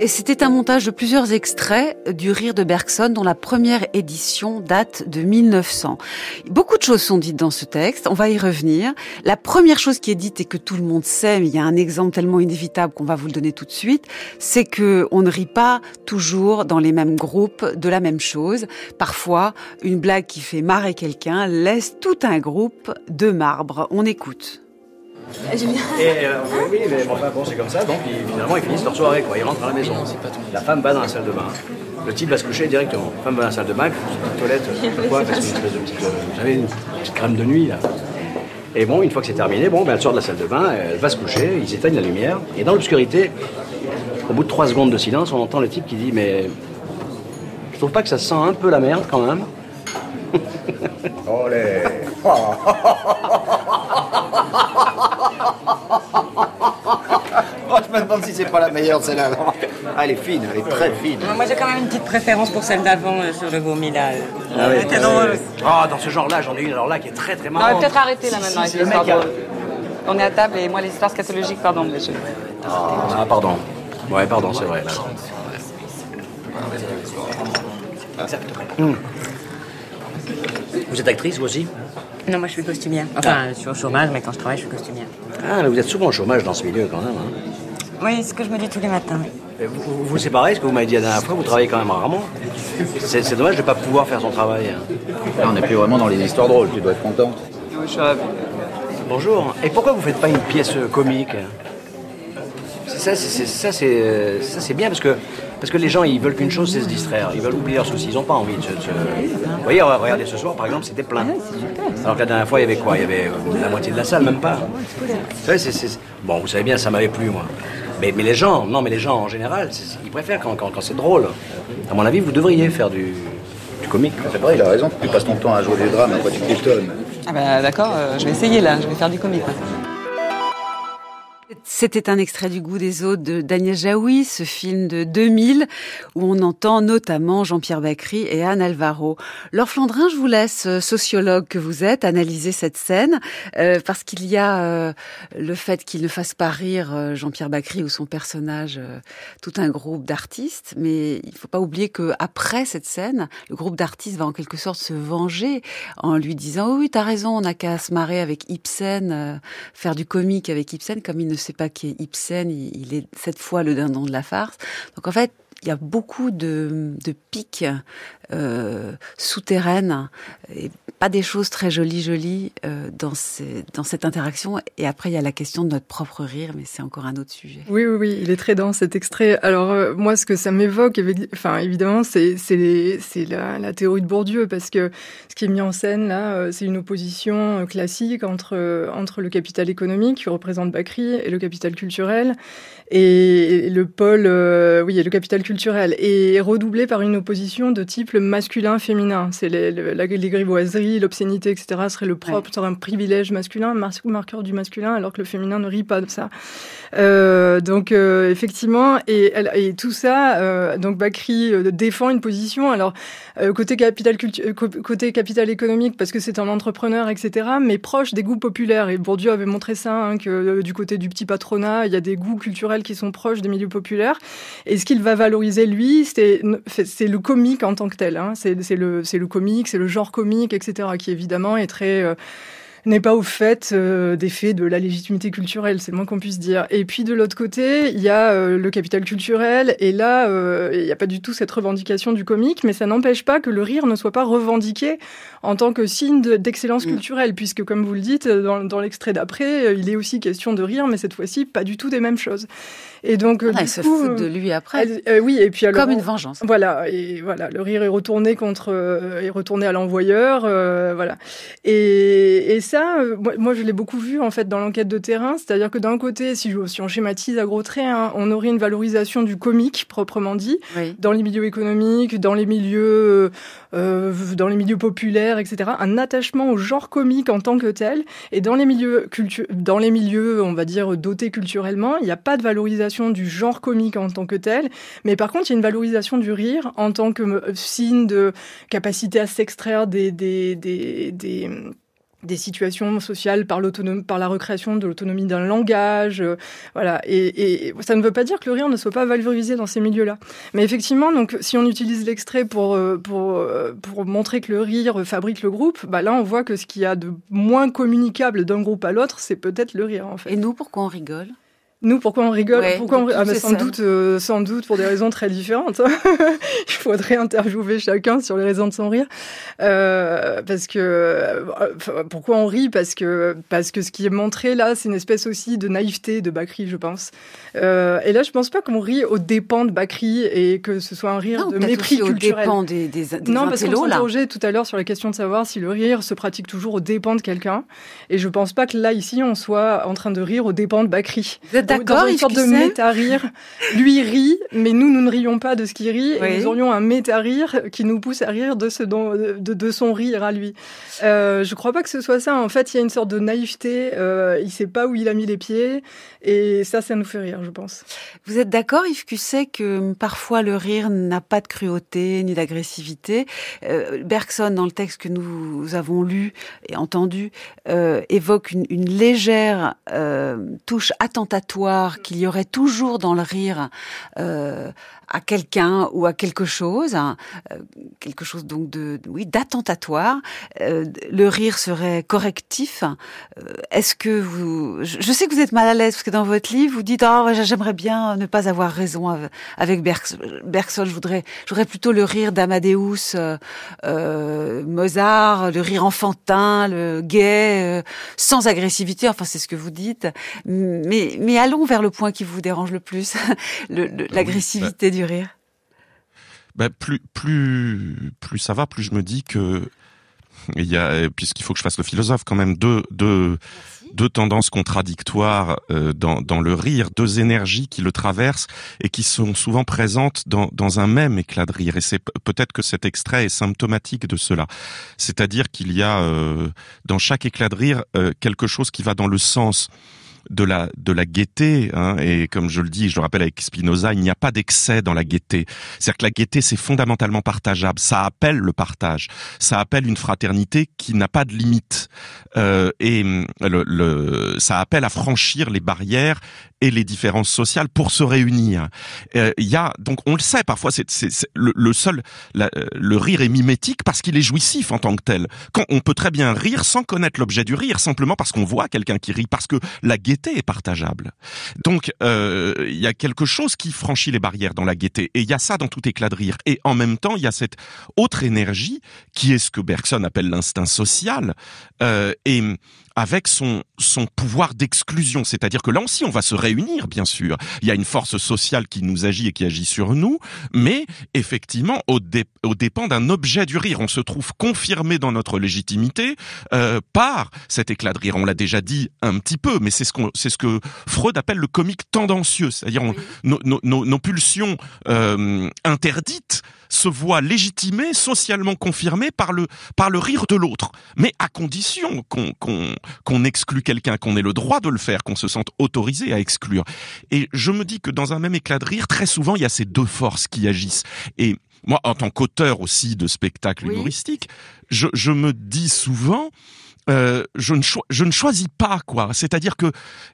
Et c'était un montage de plusieurs extraits du Rire de Bergson dont la première édition date de 1900. Beaucoup de choses sont dites dans ce texte, on va y revenir. La première chose qui est dite et que tout le monde sait, mais il y a un exemple tellement inévitable qu'on va vous le donner tout de suite, c'est que on ne rit pas toujours dans les mêmes groupes de la même chose. Parfois, une blague qui fait marrer quelqu'un laisse tout un groupe de marbre. On écoute. Et euh, oui, mais bon, enfin, bon, c'est comme ça, donc ils- finalement ils finissent leur soirée, quoi. Ils rentrent à la maison. La femme va dans la salle de bain. Le type va se coucher directement. La femme va dans la salle de bain, une petite toilette, je sais pas quoi, parce qu'une espèce de petite, euh, vous savez, une petite crème de nuit, là. Et bon, une fois que c'est terminé, bon, ben, elle sort de la salle de bain, elle va se coucher, ils éteignent la lumière, et dans l'obscurité, au bout de trois secondes de silence, on entend le type qui dit Mais je trouve pas que ça sent un peu la merde quand même Olé Oh, je me demande si c'est pas la meilleure celle-là. Ah, elle est fine, elle est très fine. Moi j'ai quand même une petite préférence pour celle d'avant euh, sur le vomi là. Ah oui. C'était drôle. Ah, dans ce genre-là, j'en ai une alors là qui est très très On va marrante. peut-être arrêter là maintenant si, avec le l'histoire mec. On est à table et moi les histoires scatologiques, pardon, mais je... Ah, pardon. Ouais, pardon, c'est vrai. là. Hmm. Vous êtes actrice, vous aussi? Non, moi je suis costumière. Enfin, je suis au chômage, mais quand je travaille, je suis costumière. Ah, mais vous êtes souvent au chômage dans ce milieu quand même. Hein. Oui, c'est ce que je me dis tous les matins. Et Vous, vous, vous, c'est pareil, ce que vous m'avez dit la dernière fois, vous travaillez quand même rarement. C'est dommage de ne pas pouvoir faire son travail. hein. Là, on n'est plus vraiment dans les histoires drôles, tu dois être contente. Bonjour. Et pourquoi vous faites pas une pièce comique? C'est ça, c'est c'est- ça, c'est ça, c'est bien parce que parce que les gens, ils veulent qu'une chose, c'est se distraire. Ils veulent oublier leurs soucis. Ils n'ont pas envie de se. Vous voyez, regardez ce soir, par exemple, c'était plein. Alors que la dernière fois, il y avait quoi? Il y avait euh, la moitié de la salle, même pas. Vous savez, Bon, vous savez bien, ça m'avait plu, moi. Mais, mais les gens, non, mais les gens en général, ils préfèrent quand, quand, quand c'est drôle. À mon avis, vous devriez faire du, du comique. C'est vrai, il a raison. Tu passes ton temps à jouer des drames, après tu t'étonnes. Ah bah d'accord, euh, je vais essayer là, je vais faire du comique. C'était un extrait du goût des autres de Daniel Jaoui, ce film de 2000, où on entend notamment Jean-Pierre Bacry et Anne Alvaro. Laure Flandrin, je vous laisse, euh, sociologue que vous êtes, analyser cette scène, euh, parce qu'il y a euh, le fait qu'il ne fasse pas rire euh, Jean-Pierre Bacry ou son personnage, euh, tout un groupe d'artistes, mais il ne faut pas oublier que après cette scène, le groupe d'artistes va en quelque sorte se venger en lui disant oh oui, t'as raison, on n'a qu'à se marrer avec Ibsen, faire du comique avec Ibsen, comme il ne sait pas qui est Ibsen, il, est cette fois le dindon de la farce. Donc en fait, il y a beaucoup de, de pics euh, souterraines et pas des choses très jolies jolies euh, dans, cette interaction. Et après, il y a la question de notre propre rire, mais c'est encore un autre sujet. Oui, oui, il est très dense cet extrait. Alors euh, moi, ce que ça m'évoque, enfin évidemment, c'est la, la théorie de Bourdieu parce que ce qui est mis en scène là, euh, c'est une opposition classique entre le capital économique qui représente Bacry et le capital culturel et le pôle, oui, et le capital culturel et redoublé par une opposition de type masculin-féminin. C'est les, les grivoiseries, l'obscénité, etc. serait le propre, serait un privilège masculin, un mar- marqueur du masculin, alors que le féminin ne rit pas de ça. Euh, donc euh, effectivement, et, et tout ça, euh, donc Bakri euh, défend une position. Alors côté capital côté capital économique parce que c'est un entrepreneur, etc. Mais proche des goûts populaires. Et Bourdieu avait montré ça hein, que du côté du petit patronat, il y a des goûts culturels qui sont proches des milieux populaires. Et ce qu'il va valoriser lui, c'est le comique en tant que tel. Hein. C'est le c'est le comique, c'est le genre comique, etc. Qui évidemment est très euh, n'est pas au fait euh, des faits de la légitimité culturelle, c'est le moins qu'on puisse dire. Et puis de l'autre côté, il y a euh, le capital culturel, et là, euh, il n'y a pas du tout cette revendication du comique, mais ça n'empêche pas que le rire ne soit pas revendiqué en tant que signe d'excellence culturelle, puisque comme vous le dites, dans, dans l'extrait d'après, il est aussi question de rire, mais cette fois-ci, pas du tout des mêmes choses. Et donc, ah, elle se fout de lui après. oui, et puis alors, comme une vengeance. Voilà, et voilà, le rire est retourné contre, est retourné à l'envoyeur, voilà. Et, et ça, euh, moi, je l'ai beaucoup vu en fait dans l'enquête de terrain, c'est-à-dire que d'un côté, si, si, on schématise à gros traits, hein, on aurait une valorisation du comique proprement dit, dans les milieux économiques, dans les milieux, euh, dans les milieux populaires, etc. Un attachement au genre comique en tant que tel, et dans les milieux dans les milieux, on va dire dotés culturellement, il n'y a pas de valorisation du genre comique en tant que tel, mais par contre, il y a une valorisation du rire en tant que euh, signe de capacité à s'extraire des, des, des, des des situations sociales par par la recréation de l'autonomie d'un langage, euh, voilà. Et, et, ça ne veut pas dire que le rire ne soit pas valorisé dans ces milieux-là. Mais effectivement, donc, si on utilise l'extrait pour euh, pour euh, pour montrer que le rire fabrique le groupe, bah là, on voit que ce qu'il y a de moins communicable d'un groupe à l'autre, c'est peut-être le rire, en fait. Et nous, pourquoi on rigole? Nous, pourquoi on rigole Pourquoi on... Ah, bah, sans doute, euh, sans doute pour des raisons très différentes. Il faudrait interviewer chacun sur les raisons de son rire. Euh, parce que euh, pourquoi on rit Parce que parce que ce qui est montré là, c'est une espèce aussi de naïveté de Bakri, je pense. Euh, et là, je pense pas qu'on rit aux dépens de Bakri et que ce soit un rire de mépris culturel. Aux dépens des, des, des non, parce qu'on s'interrogeait tout à l'heure sur la question de savoir si le rire se pratique toujours aux dépens de quelqu'un. Et je pense pas que là ici, on soit en train de rire aux dépens de Bakri. Vous êtes D'accord, une sorte de méta-rire. Lui rit, mais nous, nous ne rions pas de ce qu'il rit. Et nous aurions un méta-rire qui nous pousse à rire de, ce dont, de, de son rire à lui. Euh, je crois pas que ce soit ça. En fait, il y a une sorte de naïveté. Euh, il sait pas où il a mis les pieds. Et ça, ça nous fait rire, je pense. Vous êtes d'accord, Yves Cusset, que parfois le rire n'a pas de cruauté ni d'agressivité? Euh, Bergson, dans le texte que nous avons lu et entendu, euh, évoque une, une légère euh, touche attentatoire qu'il y aurait toujours dans le rire euh, à quelqu'un ou à quelque chose, hein, euh, quelque chose donc de oui d'attentatoire. Euh, le rire serait correctif. Euh, est-ce que vous, je sais que vous êtes mal à l'aise parce que dans votre livre vous dites ah j'aimerais bien ne pas avoir raison avec Bergson. Je voudrais, j'aurais plutôt le rire d'Amadeus, Mozart, le rire enfantin, le gai, sans agressivité. Enfin c'est ce que vous dites. Mais mais allons vers le point qui vous dérange le plus, l'agressivité du rire? Ben, plus plus plus ça va, plus je me dis que il y a puisqu'il faut que je fasse le philosophe quand même deux deux deux tendances contradictoires euh, dans, dans le rire, deux énergies qui le traversent et qui sont souvent présentes dans, dans un même éclat de rire. Et c'est peut-être que cet extrait est symptomatique de cela. C'est-à-dire qu'il y a euh, dans chaque éclat de rire euh, quelque chose qui va dans le sens de la de la gaieté. Hein, et comme je le dis, je le rappelle avec Spinoza, il n'y a pas d'excès dans la gaieté. C'est-à-dire que la gaieté, c'est fondamentalement partageable. Ça appelle le partage. Ça appelle une fraternité qui n'a pas de limite. Euh, et le, le, ça appelle à franchir les barrières et les différences sociales pour se réunir. Euh, il y a donc on le sait parfois c'est le, le, seul la, le rire est mimétique parce qu'il est jouissif en tant que tel. Quand on peut très bien rire sans connaître l'objet du rire simplement parce qu'on voit quelqu'un qui rit parce que la gaieté est partageable. Donc euh, il y a quelque chose qui franchit les barrières dans la gaieté et il y a ça dans tout éclat de rire et en même temps il y a cette autre énergie qui est ce que Bergson appelle l'instinct social euh, et avec son son pouvoir d'exclusion, c'est-à-dire que là aussi on va se réunir bien sûr. Il y a une force sociale qui nous agit et qui agit sur nous, mais effectivement au, dé, au dépend d'un objet du rire, on se trouve confirmé dans notre légitimité euh, par cet éclat de rire. On l'a déjà dit un petit peu, mais c'est ce qu'on c'est ce que Freud appelle le comique tendancieux, c'est-à-dire nos, nos, nos, pulsions euh, interdites se voient légitimées, socialement confirmées par le par le rire de l'autre, mais à condition qu'on qu'on qu'on exclut quelqu'un, qu'on ait le droit de le faire, qu'on se sente autorisé à exclure. Et je me dis que dans un même éclat de rire, très souvent, il y a ces deux forces qui agissent. Et moi, en tant qu'auteur aussi de spectacles humoristiques, je, je me dis souvent euh, je, ne je ne choisis pas quoi. C'est-à-dire que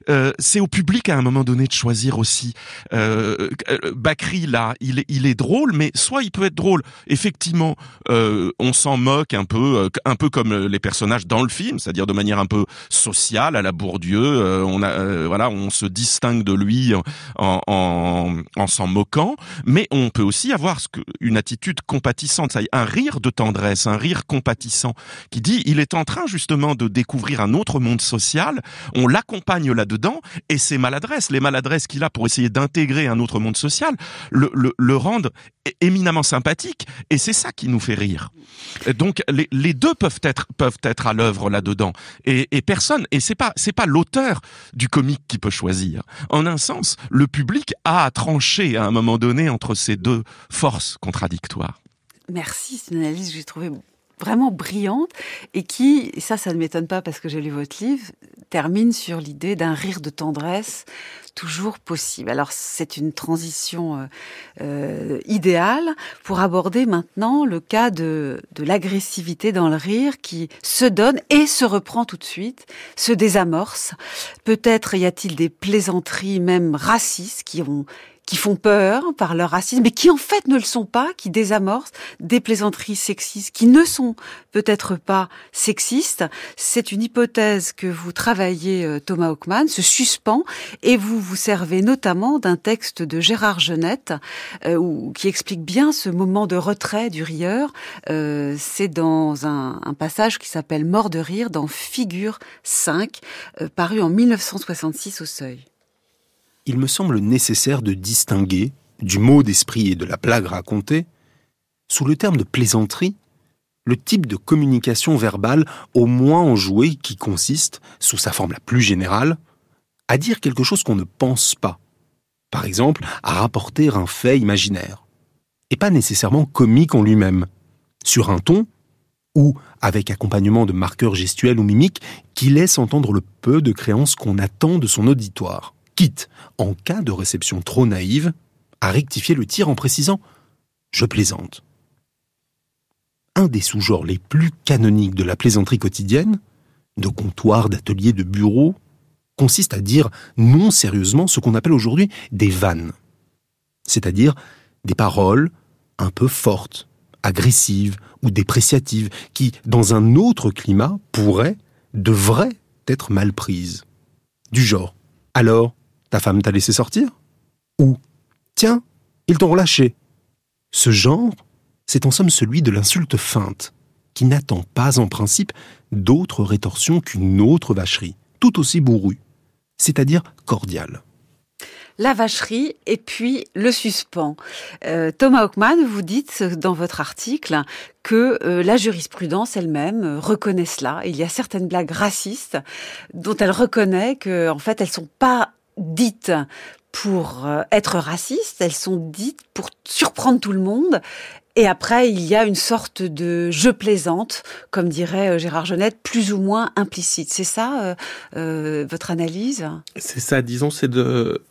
euh, c'est au public à un moment donné de choisir aussi. Euh, euh Bakri là, il est, il est drôle, mais soit il peut être drôle. Effectivement, euh, on s'en moque un peu, un peu comme les personnages dans le film, c'est-à-dire de manière un peu sociale à la Bourdieu. on a, voilà, on se distingue de lui en, en, en s'en moquant, mais on peut aussi avoir ce que, une attitude compatissante, un rire de tendresse, un rire compatissant, qui dit il est en train justement de découvrir un autre monde social, on l'accompagne là-dedans, et ses maladresses, les maladresses qu'il a pour essayer d'intégrer un autre monde social, le, rendent éminemment sympathique, et c'est ça qui nous fait rire. Donc les, deux peuvent être peuvent être à l'œuvre là-dedans, et, et personne, et c'est pas c'est pas l'auteur du comique qui peut choisir. En un sens, le public a à trancher à un moment donné entre ces deux forces contradictoires. Merci, c'est une analyse que j'ai trouvée vraiment brillante et qui, et ça, ça ne m'étonne pas parce que j'ai lu votre livre, termine sur l'idée d'un rire de tendresse toujours possible. Alors c'est une transition euh, euh, idéale pour aborder maintenant le cas de, de l'agressivité dans le rire qui se donne et se reprend tout de suite, se désamorce. Peut-être y a-t-il des plaisanteries même racistes qui ont qui font peur par leur racisme, mais qui en fait ne le sont pas, qui désamorcent des plaisanteries sexistes, qui ne sont peut-être pas sexistes. C'est une hypothèse que vous travaillez, euh, Thomas Hockman, se suspend, et vous vous servez notamment d'un texte de Gérard Genette, euh, qui explique bien ce moment de retrait du rieur. Euh, c'est dans un, un, passage qui s'appelle Mort de rire, dans Figure 5, euh, paru en 1966 au Seuil il me semble nécessaire de distinguer, du mot d'esprit et de la blague racontée, sous le terme de plaisanterie, le type de communication verbale au moins enjouée qui consiste, sous sa forme la plus générale, à dire quelque chose qu'on ne pense pas, par exemple à rapporter un fait imaginaire, et pas nécessairement comique en lui-même, sur un ton ou avec accompagnement de marqueurs gestuels ou mimiques qui laissent entendre le peu de créance qu'on attend de son auditoire quitte, en cas de réception trop naïve, à rectifier le tir en précisant ⁇ Je plaisante ⁇ Un des sous-genres les plus canoniques de la plaisanterie quotidienne, de comptoir, d'atelier, de bureau, consiste à dire non sérieusement ce qu'on appelle aujourd'hui des vannes, c'est-à-dire des paroles un peu fortes, agressives ou dépréciatives, qui, dans un autre climat, pourraient, devraient être mal prises. Du genre, alors, ta femme t'a laissé sortir? Ou Tiens, ils t'ont relâché. Ce genre, c'est en somme celui de l'insulte feinte, qui n'attend pas en principe d'autre rétorsion qu'une autre vacherie, tout aussi bourrue, c'est-à-dire cordiale la vacherie et puis le suspens. Euh, Thomas Hockman, vous dites dans votre article que euh, la jurisprudence elle-même reconnaît cela. Il y a certaines blagues racistes dont elle reconnaît que, en fait, elles sont pas dites pour euh, être racistes, elles sont dites pour surprendre tout le monde. Et après, il y a une sorte de je plaisante, comme dirait euh, Gérard Genette, plus ou moins implicite. C'est ça euh, votre analyse? C'est ça, disons, c'est de...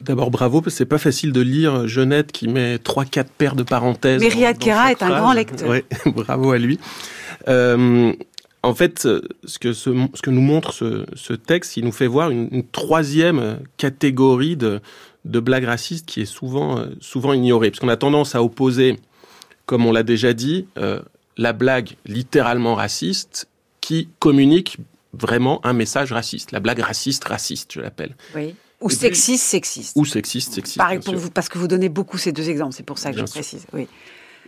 D'abord bravo, parce que c'est pas facile de lire Genette qui met trois, quatre paires de parenthèses. Mais Riyad Kera est un grand lecteur. Oui, bravo à lui. Euh, en fait, ce que, ce, que nous montre ce, texte, il nous fait voir une, troisième catégorie de, de, blagues racistes qui est souvent, euh, souvent ignorée. Parce qu'on a tendance à opposer, comme on l'a déjà dit, euh, la blague littéralement raciste qui communique vraiment un message raciste. La blague raciste, raciste, je l'appelle. Oui. Ou sexiste, sexiste. Ou sexiste, sexiste. parce que vous donnez beaucoup ces deux exemples, c'est pour ça que je précise. Oui.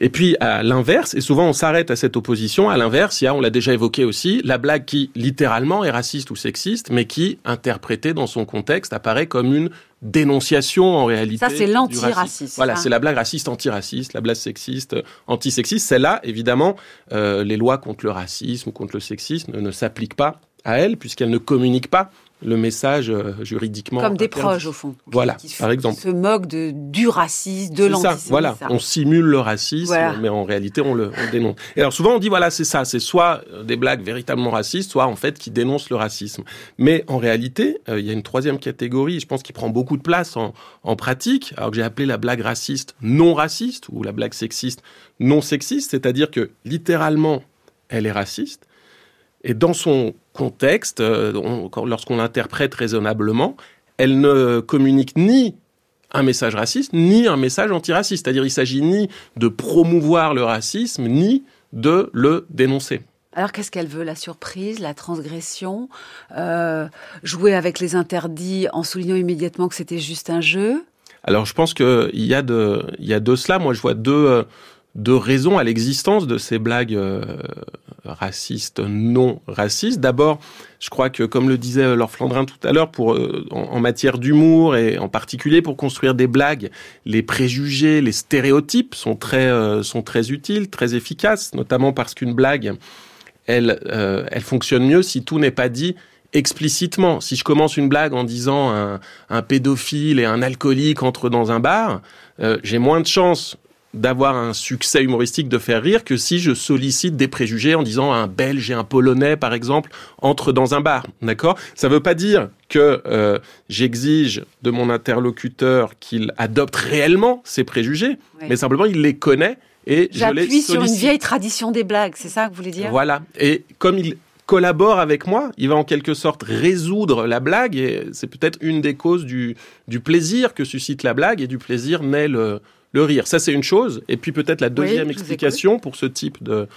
Et puis à l'inverse, et souvent on s'arrête à cette opposition, à l'inverse, il y a, on l'a déjà évoqué aussi, la blague qui littéralement est raciste ou sexiste, mais qui, interprétée dans son contexte, apparaît comme une dénonciation en réalité. Ça, c'est l'antiracisme. Voilà, c'est la blague raciste antiraciste, la blague sexiste antisexiste. Celle-là, évidemment, euh, les lois contre le racisme ou contre le sexisme ne, ne s'appliquent pas à elle, puisqu'elle ne communique pas le message euh, juridiquement. Comme des proches, au fond. Voilà, par exemple. se moquent de, du racisme, de l'antisémitisme. Voilà, on simule le racisme, mais en réalité, on le dénonce. Et alors, souvent, on dit, voilà, c'est ça, c'est soit euh, des blagues véritablement racistes, soit, en fait, qui dénoncent le racisme. Mais en réalité, euh, il y a une troisième catégorie, je pense, qui prend beaucoup de place en, en pratique, alors que j'ai appelé la blague raciste non raciste, ou la blague sexiste non sexiste, c'est-à-dire que, littéralement, elle est raciste, Et dans son contexte, euh, lorsqu'on l'interprète raisonnablement, elle ne communique ni un message raciste, ni un message antiraciste. C'est-à-dire, il s'agit ni de promouvoir le racisme, ni de le dénoncer. Alors qu'est-ce qu'elle veut La surprise, la transgression, euh, jouer avec les interdits en soulignant immédiatement que c'était juste un jeu? Alors je pense qu'il y, a de, il y a de cela. Moi je vois deux, euh, deux raisons à l'existence de ces blagues euh, racistes, non racistes. D'abord, je crois que, comme le disait Laure Flandrin tout à l'heure, pour euh, en, matière d'humour et en particulier pour construire des blagues, les préjugés, les stéréotypes sont très euh, sont très utiles, très efficaces, notamment parce qu'une blague, elle elle fonctionne mieux si tout n'est pas dit explicitement. Si je commence une blague en disant un, pédophile et un alcoolique entrent dans un bar, j'ai moins de chances d'avoir un succès humoristique, de faire rire, que si je sollicite des préjugés en disant un Belge et un Polonais, par exemple, entrent dans un bar. D'accord? Ça ne veut pas dire que euh, j'exige de mon interlocuteur qu'il adopte réellement ces préjugés, mais simplement il les connaît et je les J'appuie sur une vieille tradition des blagues, c'est ça que vous voulez dire? Voilà. Et comme il collabore avec moi, il va en quelque sorte résoudre la blague et c'est peut-être une des causes du, du plaisir que suscite la blague et du plaisir naît le, le rire. Ça, c'est une chose. Et puis peut-être la deuxième explication pour ce type de,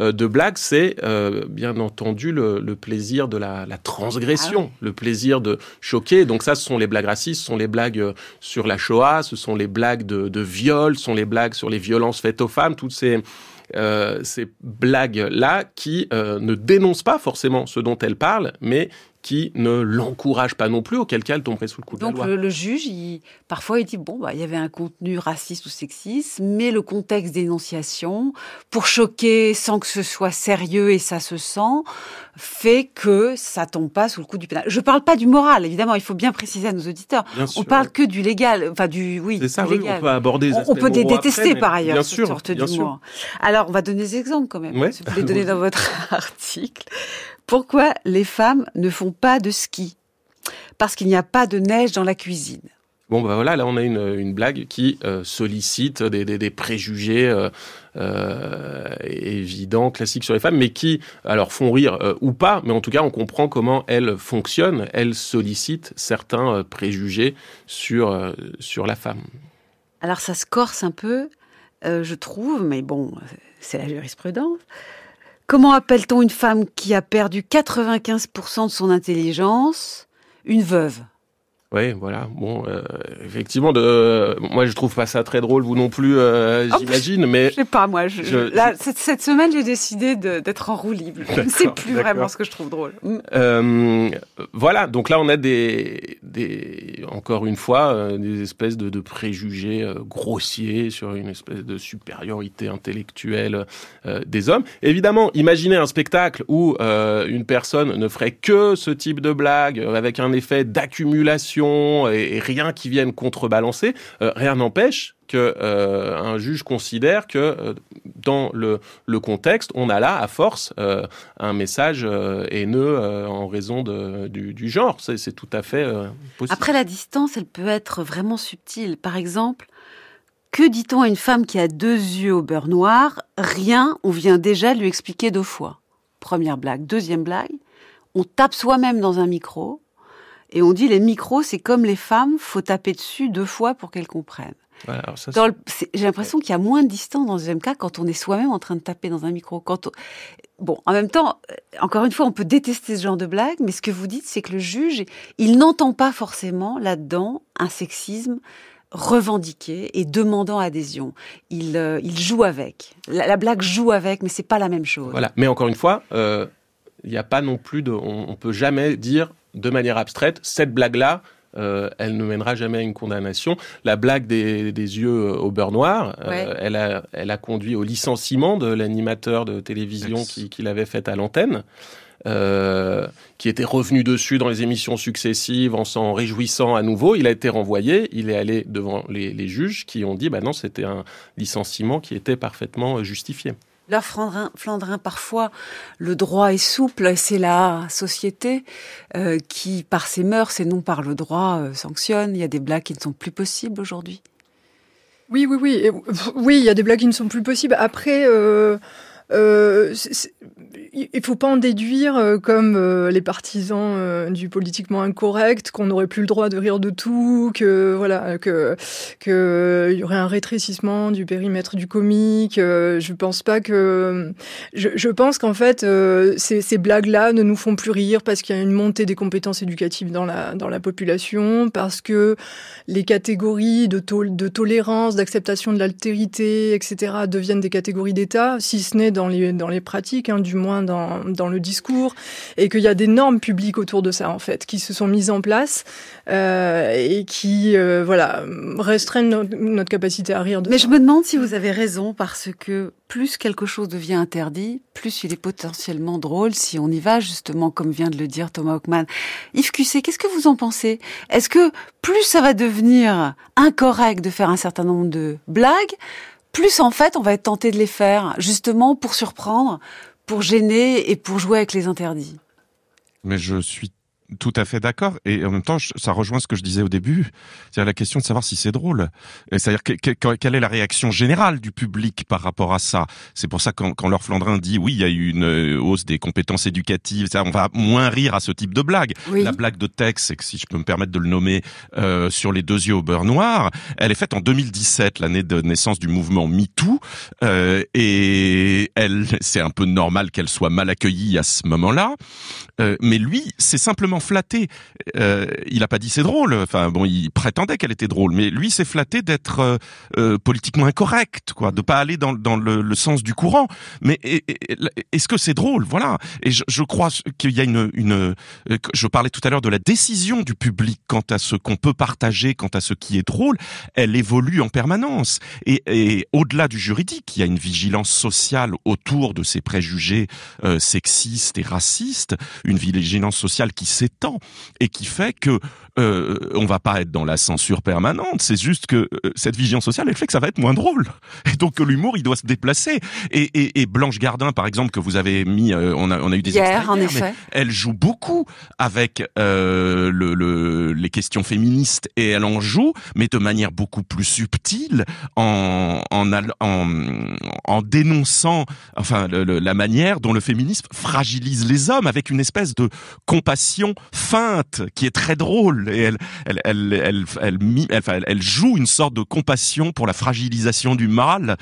euh, de blague, c'est euh, bien entendu le, plaisir de la, transgression, ah le plaisir de choquer. Donc ça, ce sont les blagues racistes, ce sont les blagues euh, sur la Shoah, ce sont les blagues de, de viol, ce sont les blagues sur les violences faites aux femmes, toutes ces, ces blagues-là qui ne dénoncent pas forcément ce dont elles parlent, mais qui ne l'encourage pas non plus, auquel cas elle tomberait sous le coup de Donc la loi. Le, le, juge, il, parfois, il dit bon, bah, il y avait un contenu raciste ou sexiste, mais le contexte d'énonciation, pour choquer sans que ce soit sérieux et ça se sent, fait que ça tombe pas sous le coup du pénal. Je parle pas du moral, évidemment, il faut bien préciser à nos auditeurs. Bien on parle que du légal, enfin du oui. C'est ça, oui, on peut aborder. Les on, on peut les détester après, par ailleurs. Bien cette sûr, sorte bien d'humour. Alors, on va donner des exemples quand même. Ouais. Si vous les donnez dans votre article. Pourquoi les femmes ne font pas de ski? Parce qu'il n'y a pas de neige dans la cuisine. Bon, bah voilà, là on a une, une blague qui euh, sollicite des, des, des préjugés euh, euh, évidents, classiques sur les femmes, mais qui, alors, font rire ou pas, mais en tout cas, on comprend comment elles fonctionnent. Elles sollicitent certains préjugés sur, sur la femme. Alors, ça se corse un peu, je trouve, mais bon, c'est la jurisprudence. Comment appelle-t-on une femme qui a perdu 95% de son intelligence? Une veuve. Oui, voilà. Bon, euh, effectivement, de, moi je trouve pas ça très drôle, vous non plus, euh, Oh, j'imagine, mais Je sais pas, moi. Je, Je- là, cette, cette semaine, j'ai décidé d'être en roue libre. Je ne sais plus vraiment ce que je trouve drôle. Mm. Euh, voilà, donc là on a des, des encore une fois, euh, des espèces de, de préjugés euh, grossiers sur une espèce de supériorité intellectuelle euh, des hommes. Évidemment, imaginez un spectacle où euh, une personne ne ferait que ce type de blague avec un effet d'accumulation et, rien qui vienne contrebalancer. Euh, rien n'empêche que euh, un juge considère que euh, dans le, contexte, on a là, à force, un message haineux en raison du, genre. C'est tout à fait possible. Après, la distance, elle peut être vraiment subtile. Par exemple, que dit-on à une femme qui a deux yeux au beurre noir Rien, on vient déjà lui expliquer deux fois. Première blague. Deuxième blague, on tape soi-même dans un micro et on dit les micros, c'est comme les femmes, faut taper dessus deux fois pour qu'elles comprennent. Voilà, le- J'ai l'impression qu'il y a moins de distance dans le deuxième cas quand on est soi-même en train de taper dans un micro. Quand on- Bon, en même temps, euh, encore une fois, on peut détester ce genre de blague, mais ce que vous dites, c'est que le juge, il n'entend pas forcément là-dedans un sexisme revendiqué et demandant adhésion. Il, euh, il joue avec. La, la blague joue avec, mais c'est pas la même chose. Voilà. Mais encore une fois, euh, il n'y a pas non plus de. On, on peut jamais dire de manière abstraite cette blague-là. euh, elle ne mènera jamais à une condamnation. La blague des, des yeux au beurre noir, euh, elle, a, elle a conduit au licenciement de l'animateur de télévision qui, qui l'avait faite à l'antenne, euh, qui était revenu dessus dans les émissions successives en s'en réjouissant à nouveau. Il a été renvoyé, il est allé devant les, les juges qui ont dit bah non, c'était un licenciement qui était parfaitement justifié. Leur Flandrin, parfois, le droit est souple, c'est la société euh, qui, par ses mœurs et non par le droit, euh, sanctionne. Il y a des blagues qui ne sont plus possibles aujourd'hui. Oui, oui, oui. Et, oui, il y a des blagues qui ne sont plus possibles. Après, euh, euh, il faut pas en déduire euh, comme euh, les partisans euh, du politiquement incorrect qu'on n'aurait plus le droit de rire de tout, que voilà, que que il y aurait un rétrécissement du périmètre du comique. je pense pas que je, pense qu'en fait ces, blagues-là ne nous font plus rire parce qu'il y a une montée des compétences éducatives dans la dans la population, parce que les catégories de, de tolérance, d'acceptation de l'altérité, etc. deviennent des catégories d'État, si ce n'est dans les dans les pratiques, du moins dans, dans le discours, et qu'il y a des normes publiques autour de ça, en fait, qui se sont mises en place euh, et qui, euh, voilà, restreignent notre, capacité à rire de Mais ça. je me demande si vous avez raison, parce que plus quelque chose devient interdit, plus il est potentiellement drôle si on y va, justement, comme vient de le dire Thomas Hockman. Yves Cusset, qu'est-ce que vous en pensez? Est-ce que plus ça va devenir incorrect de faire un certain nombre de blagues, plus en fait on va être tenté de les faire, justement pour surprendre, pour gêner et pour jouer avec les interdits. Mais je suis tout à fait d'accord. Et en même temps, ça rejoint ce que je disais au début, c'est-à-dire la question de savoir si c'est drôle. C'est-à-dire quelle est la réaction générale du public par rapport à ça? C'est pour ça quand, quand Laure Flandrin dit oui, il y a eu une euh, hausse des compétences éducatives, ça, on va moins rire à ce type de blague. La blague de texte, que si je peux me permettre de le nommer, euh, sur les deux yeux au beurre noir, elle est faite en 2017, l'année de naissance du mouvement MeToo, euh, et elle, c'est un peu normal qu'elle soit mal accueillie à ce moment-là. Euh, mais lui, c'est simplement flatté. Euh, il a pas dit c'est drôle. Enfin bon, il prétendait qu'elle était drôle, mais lui s'est flatté d'être euh, euh, politiquement incorrect, quoi, de pas aller dans, dans le, le sens du courant. Mais est-ce que c'est drôle? Voilà. Et je, je crois qu'il y a une, une. Je parlais tout à l'heure de la décision du public quant à ce qu'on peut partager, quant à ce qui est drôle. Elle évolue en permanence. Et, et au-delà du juridique, il y a une vigilance sociale autour de ces préjugés euh, sexistes et racistes, une vigilance sociale qui s'est temps et qui fait que euh, on va pas être dans la censure permanente. C'est juste que euh, cette vision sociale, elle fait que ça va être moins drôle. Et donc que l'humour, il doit se déplacer. Et, et, et, Blanche Gardin, par exemple, que vous avez mis, euh, on, a, on a eu des hier, en effet. Elle joue beaucoup avec euh, le, le, les questions féministes et elle en joue, mais de manière beaucoup plus subtile, en en, en, en dénonçant, enfin, le, la manière dont le féminisme fragilise les hommes avec une espèce de compassion feinte qui est très drôle elle elle elle elle elle, elle, elle joue une sorte de compassion pour la fragilisation du mal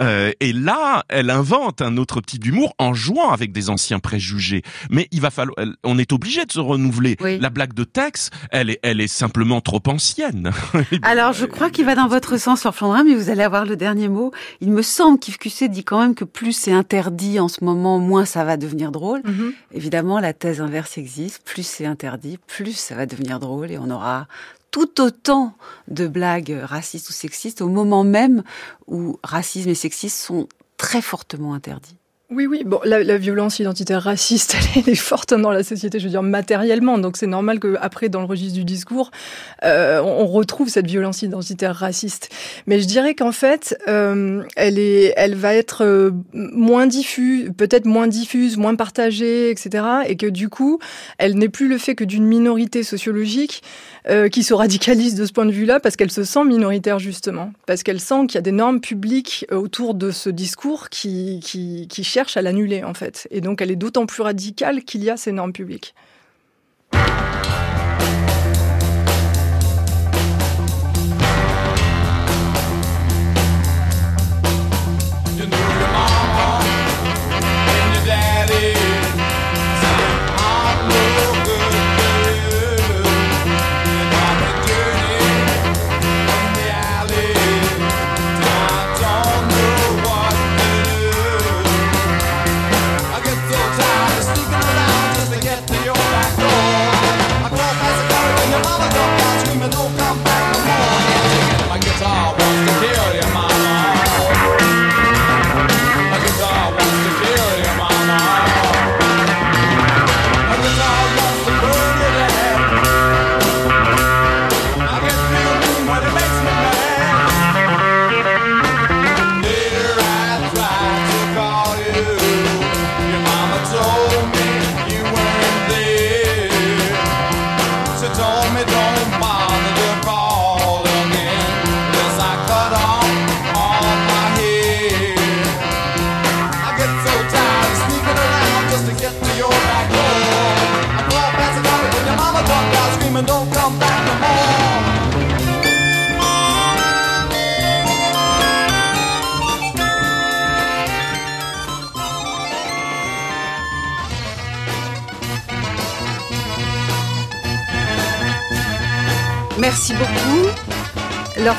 euh, et là elle invente un autre type d'humour en jouant avec des anciens préjugés. Mais il va falloir on est obligé de se renouveler. Oui. la blague de Tex elle est elle est simplement trop ancienne. Alors je crois qu'il va dans votre sens sur Flandrin mais vous allez avoir le dernier mot. Il me semble qu'Yves Cusset dit quand même que plus c'est interdit en ce moment moins ça va devenir drôle. Mm -hmm. évidemment la thèse inverse existe. Plus c'est interdit plus ça va devenir drôle et on aura tout autant de blagues racistes ou sexistes au moment même où racisme et sexisme sont très fortement interdits. Oui, oui. Bon, la, la, violence identitaire raciste, elle est forte dans la société, je veux dire matériellement. Donc c'est normal que après, dans le registre du discours, euh, on retrouve cette violence identitaire raciste. Mais je dirais qu'en fait, euh, elle est, elle va être euh, moins diffuse, peut-être moins diffuse, moins partagée, etc. Et que du coup, elle n'est plus le fait que d'une minorité sociologique euh, qui se radicalise de ce point de vue-là parce qu'elle se sent minoritaire justement, parce qu'elle sent qu'il y a des normes publiques autour de ce discours qui, qui, qui cherche à l'annuler en fait. Et donc elle est d'autant plus radicale qu'il y a ces normes publiques.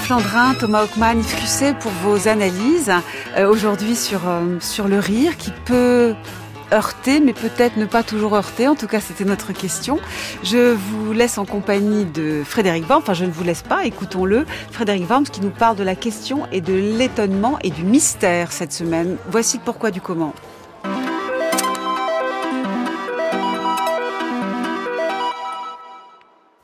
Flandrin, Thomas Hockman, Yves Cusset pour vos analyses euh, aujourd'hui sur, euh, sur le rire qui peut heurter, mais peut-être ne pas toujours heurter. En tout cas, c'était notre question. Je vous laisse en compagnie de Frédéric Worms. Enfin, je ne vous laisse pas, écoutons-le. Frédéric Worms qui nous parle de la question et de l'étonnement et du mystère cette semaine. Voici le pourquoi du comment.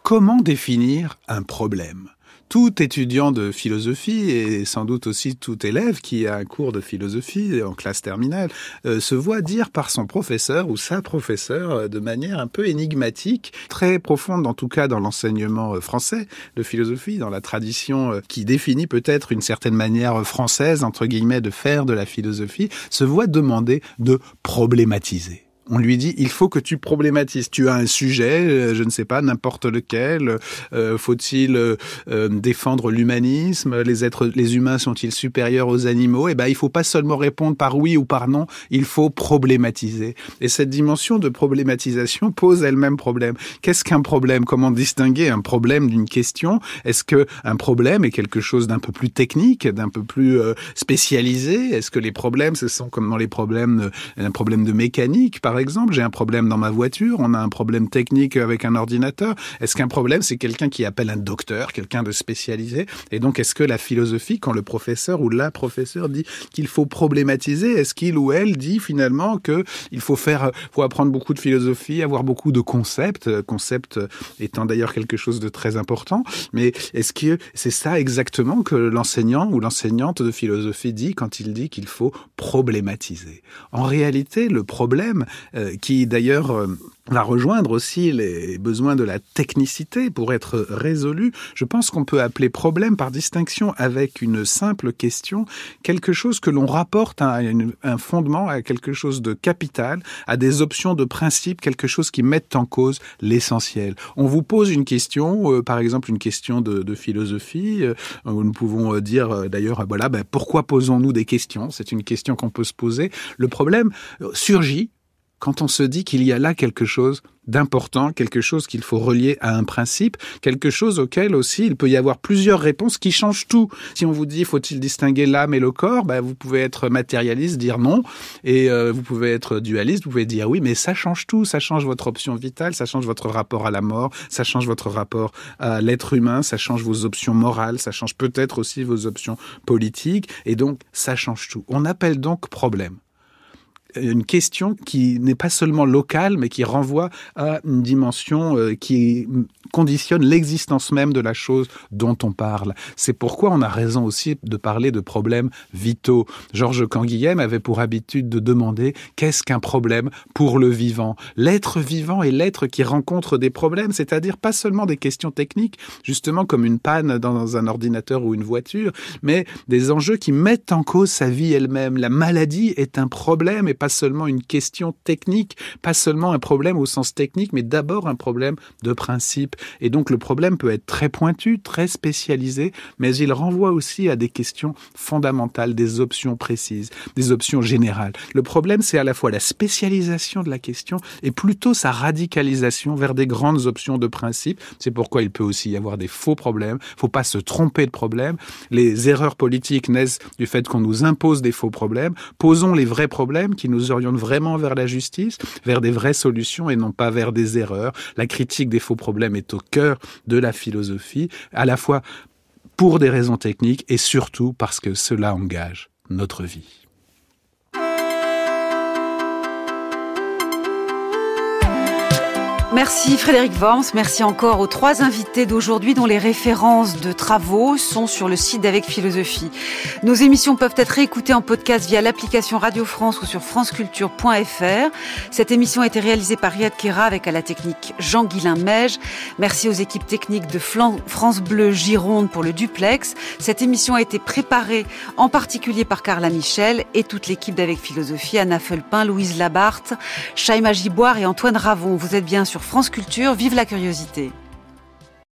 Comment définir un problème? Tout étudiant de philosophie et sans doute aussi tout élève qui a un cours de philosophie en classe terminale euh, se voit dire par son professeur ou sa professeure euh, de manière un peu énigmatique, très profonde en tout cas dans l'enseignement euh, français de philosophie, dans la tradition qui définit peut-être une certaine manière française entre guillemets de faire de la philosophie, se voit demander de problématiser on lui dit il faut que tu problématises. Tu as un sujet, euh, je ne sais pas, n'importe lequel. Euh, faut-il euh, défendre l'humanisme? Les êtres, les humains sont-ils supérieurs aux animaux? Eh ben, il faut pas seulement répondre par oui ou par non. Il faut problématiser. Et cette dimension de problématisation pose elle-même problème. Qu'est-ce qu'un problème? Comment distinguer un problème d'une question? Est-ce que un problème est quelque chose d'un peu plus technique, d'un peu plus spécialisé? Est-ce que les problèmes, ce sont comme dans les problèmes, un problème de mécanique, par exemple, j'ai un problème dans ma voiture, on a un problème technique avec un ordinateur. Est-ce qu'un problème, c'est quelqu'un qui appelle un docteur, quelqu'un de spécialisé? Et donc, est-ce que la philosophie, quand le professeur ou la professeure dit qu'il faut problématiser, est-ce qu'il ou elle dit finalement que il faut faire, faut apprendre beaucoup de philosophie, avoir beaucoup de concepts, concepts étant d'ailleurs quelque chose de très important. Mais est-ce que c'est ça exactement que l'enseignant ou l'enseignante de philosophie dit quand il dit qu'il faut problématiser? En réalité, le problème, euh, qui d'ailleurs euh, va rejoindre aussi les besoins de la technicité pour être résolu. Je pense qu'on peut appeler problème par distinction avec une simple question quelque chose que l'on rapporte à un fondement, à quelque chose de capital, à des options de principe, quelque chose qui met en cause l'essentiel. On vous pose une question, euh, par exemple une question de, philosophie, où nous pouvons dire d'ailleurs, voilà, ben, pourquoi posons-nous des questions? C'est une question qu'on peut se poser. Le problème surgit quand on se dit qu'il y a là quelque chose d'important, quelque chose qu'il faut relier à un principe, quelque chose auquel aussi il peut y avoir plusieurs réponses qui changent tout. Si on vous dit faut-il distinguer l'âme et le corps, ben, vous pouvez être matérialiste, dire non, et euh, vous pouvez être dualiste, vous pouvez dire oui, mais ça change tout, ça change votre option vitale, ça change votre rapport à la mort, ça change votre rapport à l'être humain, ça change vos options morales, ça change peut-être aussi vos options politiques, et donc ça change tout. On appelle donc problème une question qui n'est pas seulement locale, mais qui renvoie à une dimension euh, qui conditionne l'existence même de la chose dont on parle. C'est pourquoi on a raison aussi de parler de problèmes vitaux. Georges Canguilhem avait pour habitude de demander qu'est-ce qu'un problème pour le vivant? L'être vivant est l'être qui rencontre des problèmes, c'est-à-dire pas seulement des questions techniques, justement comme une panne dans un ordinateur ou une voiture, mais des enjeux qui mettent en cause sa vie elle-même. La maladie est un problème et pas seulement une question technique, pas seulement un problème au sens technique, mais d'abord un problème de principe. Et donc le problème peut être très pointu, très spécialisé, mais il renvoie aussi à des questions fondamentales, des options précises, des options générales. Le problème, c'est à la fois la spécialisation de la question et plutôt sa radicalisation vers des grandes options de principe. C'est pourquoi il peut aussi y avoir des faux problèmes. Il faut pas se tromper de problème. Les erreurs politiques naissent du fait qu'on nous impose des faux problèmes. Posons les vrais problèmes qui nous orientent vraiment vers la justice, vers des vraies solutions et non pas vers des erreurs. La critique des faux problèmes est au cœur de la philosophie, à la fois pour des raisons techniques et surtout parce que cela engage notre vie. Merci Frédéric Worms, merci encore aux trois invités d'aujourd'hui dont les références de travaux sont sur le site d'Avec Philosophie. Nos émissions peuvent être réécoutées en podcast via l'application Radio France ou sur franceculture.fr. Cette émission a été réalisée par Riyad Kera avec à la technique Jean-Guilain Meige. Merci aux équipes techniques de France Bleu Gironde pour le duplex. Cette émission a été préparée en particulier par Carla Michel et toute l'équipe d'Avec Philosophie, Anna Felpin, Louise Labarthe, Chaima Giboire et Antoine Ravon. Vous êtes bien sur France Culture, vive la curiosité.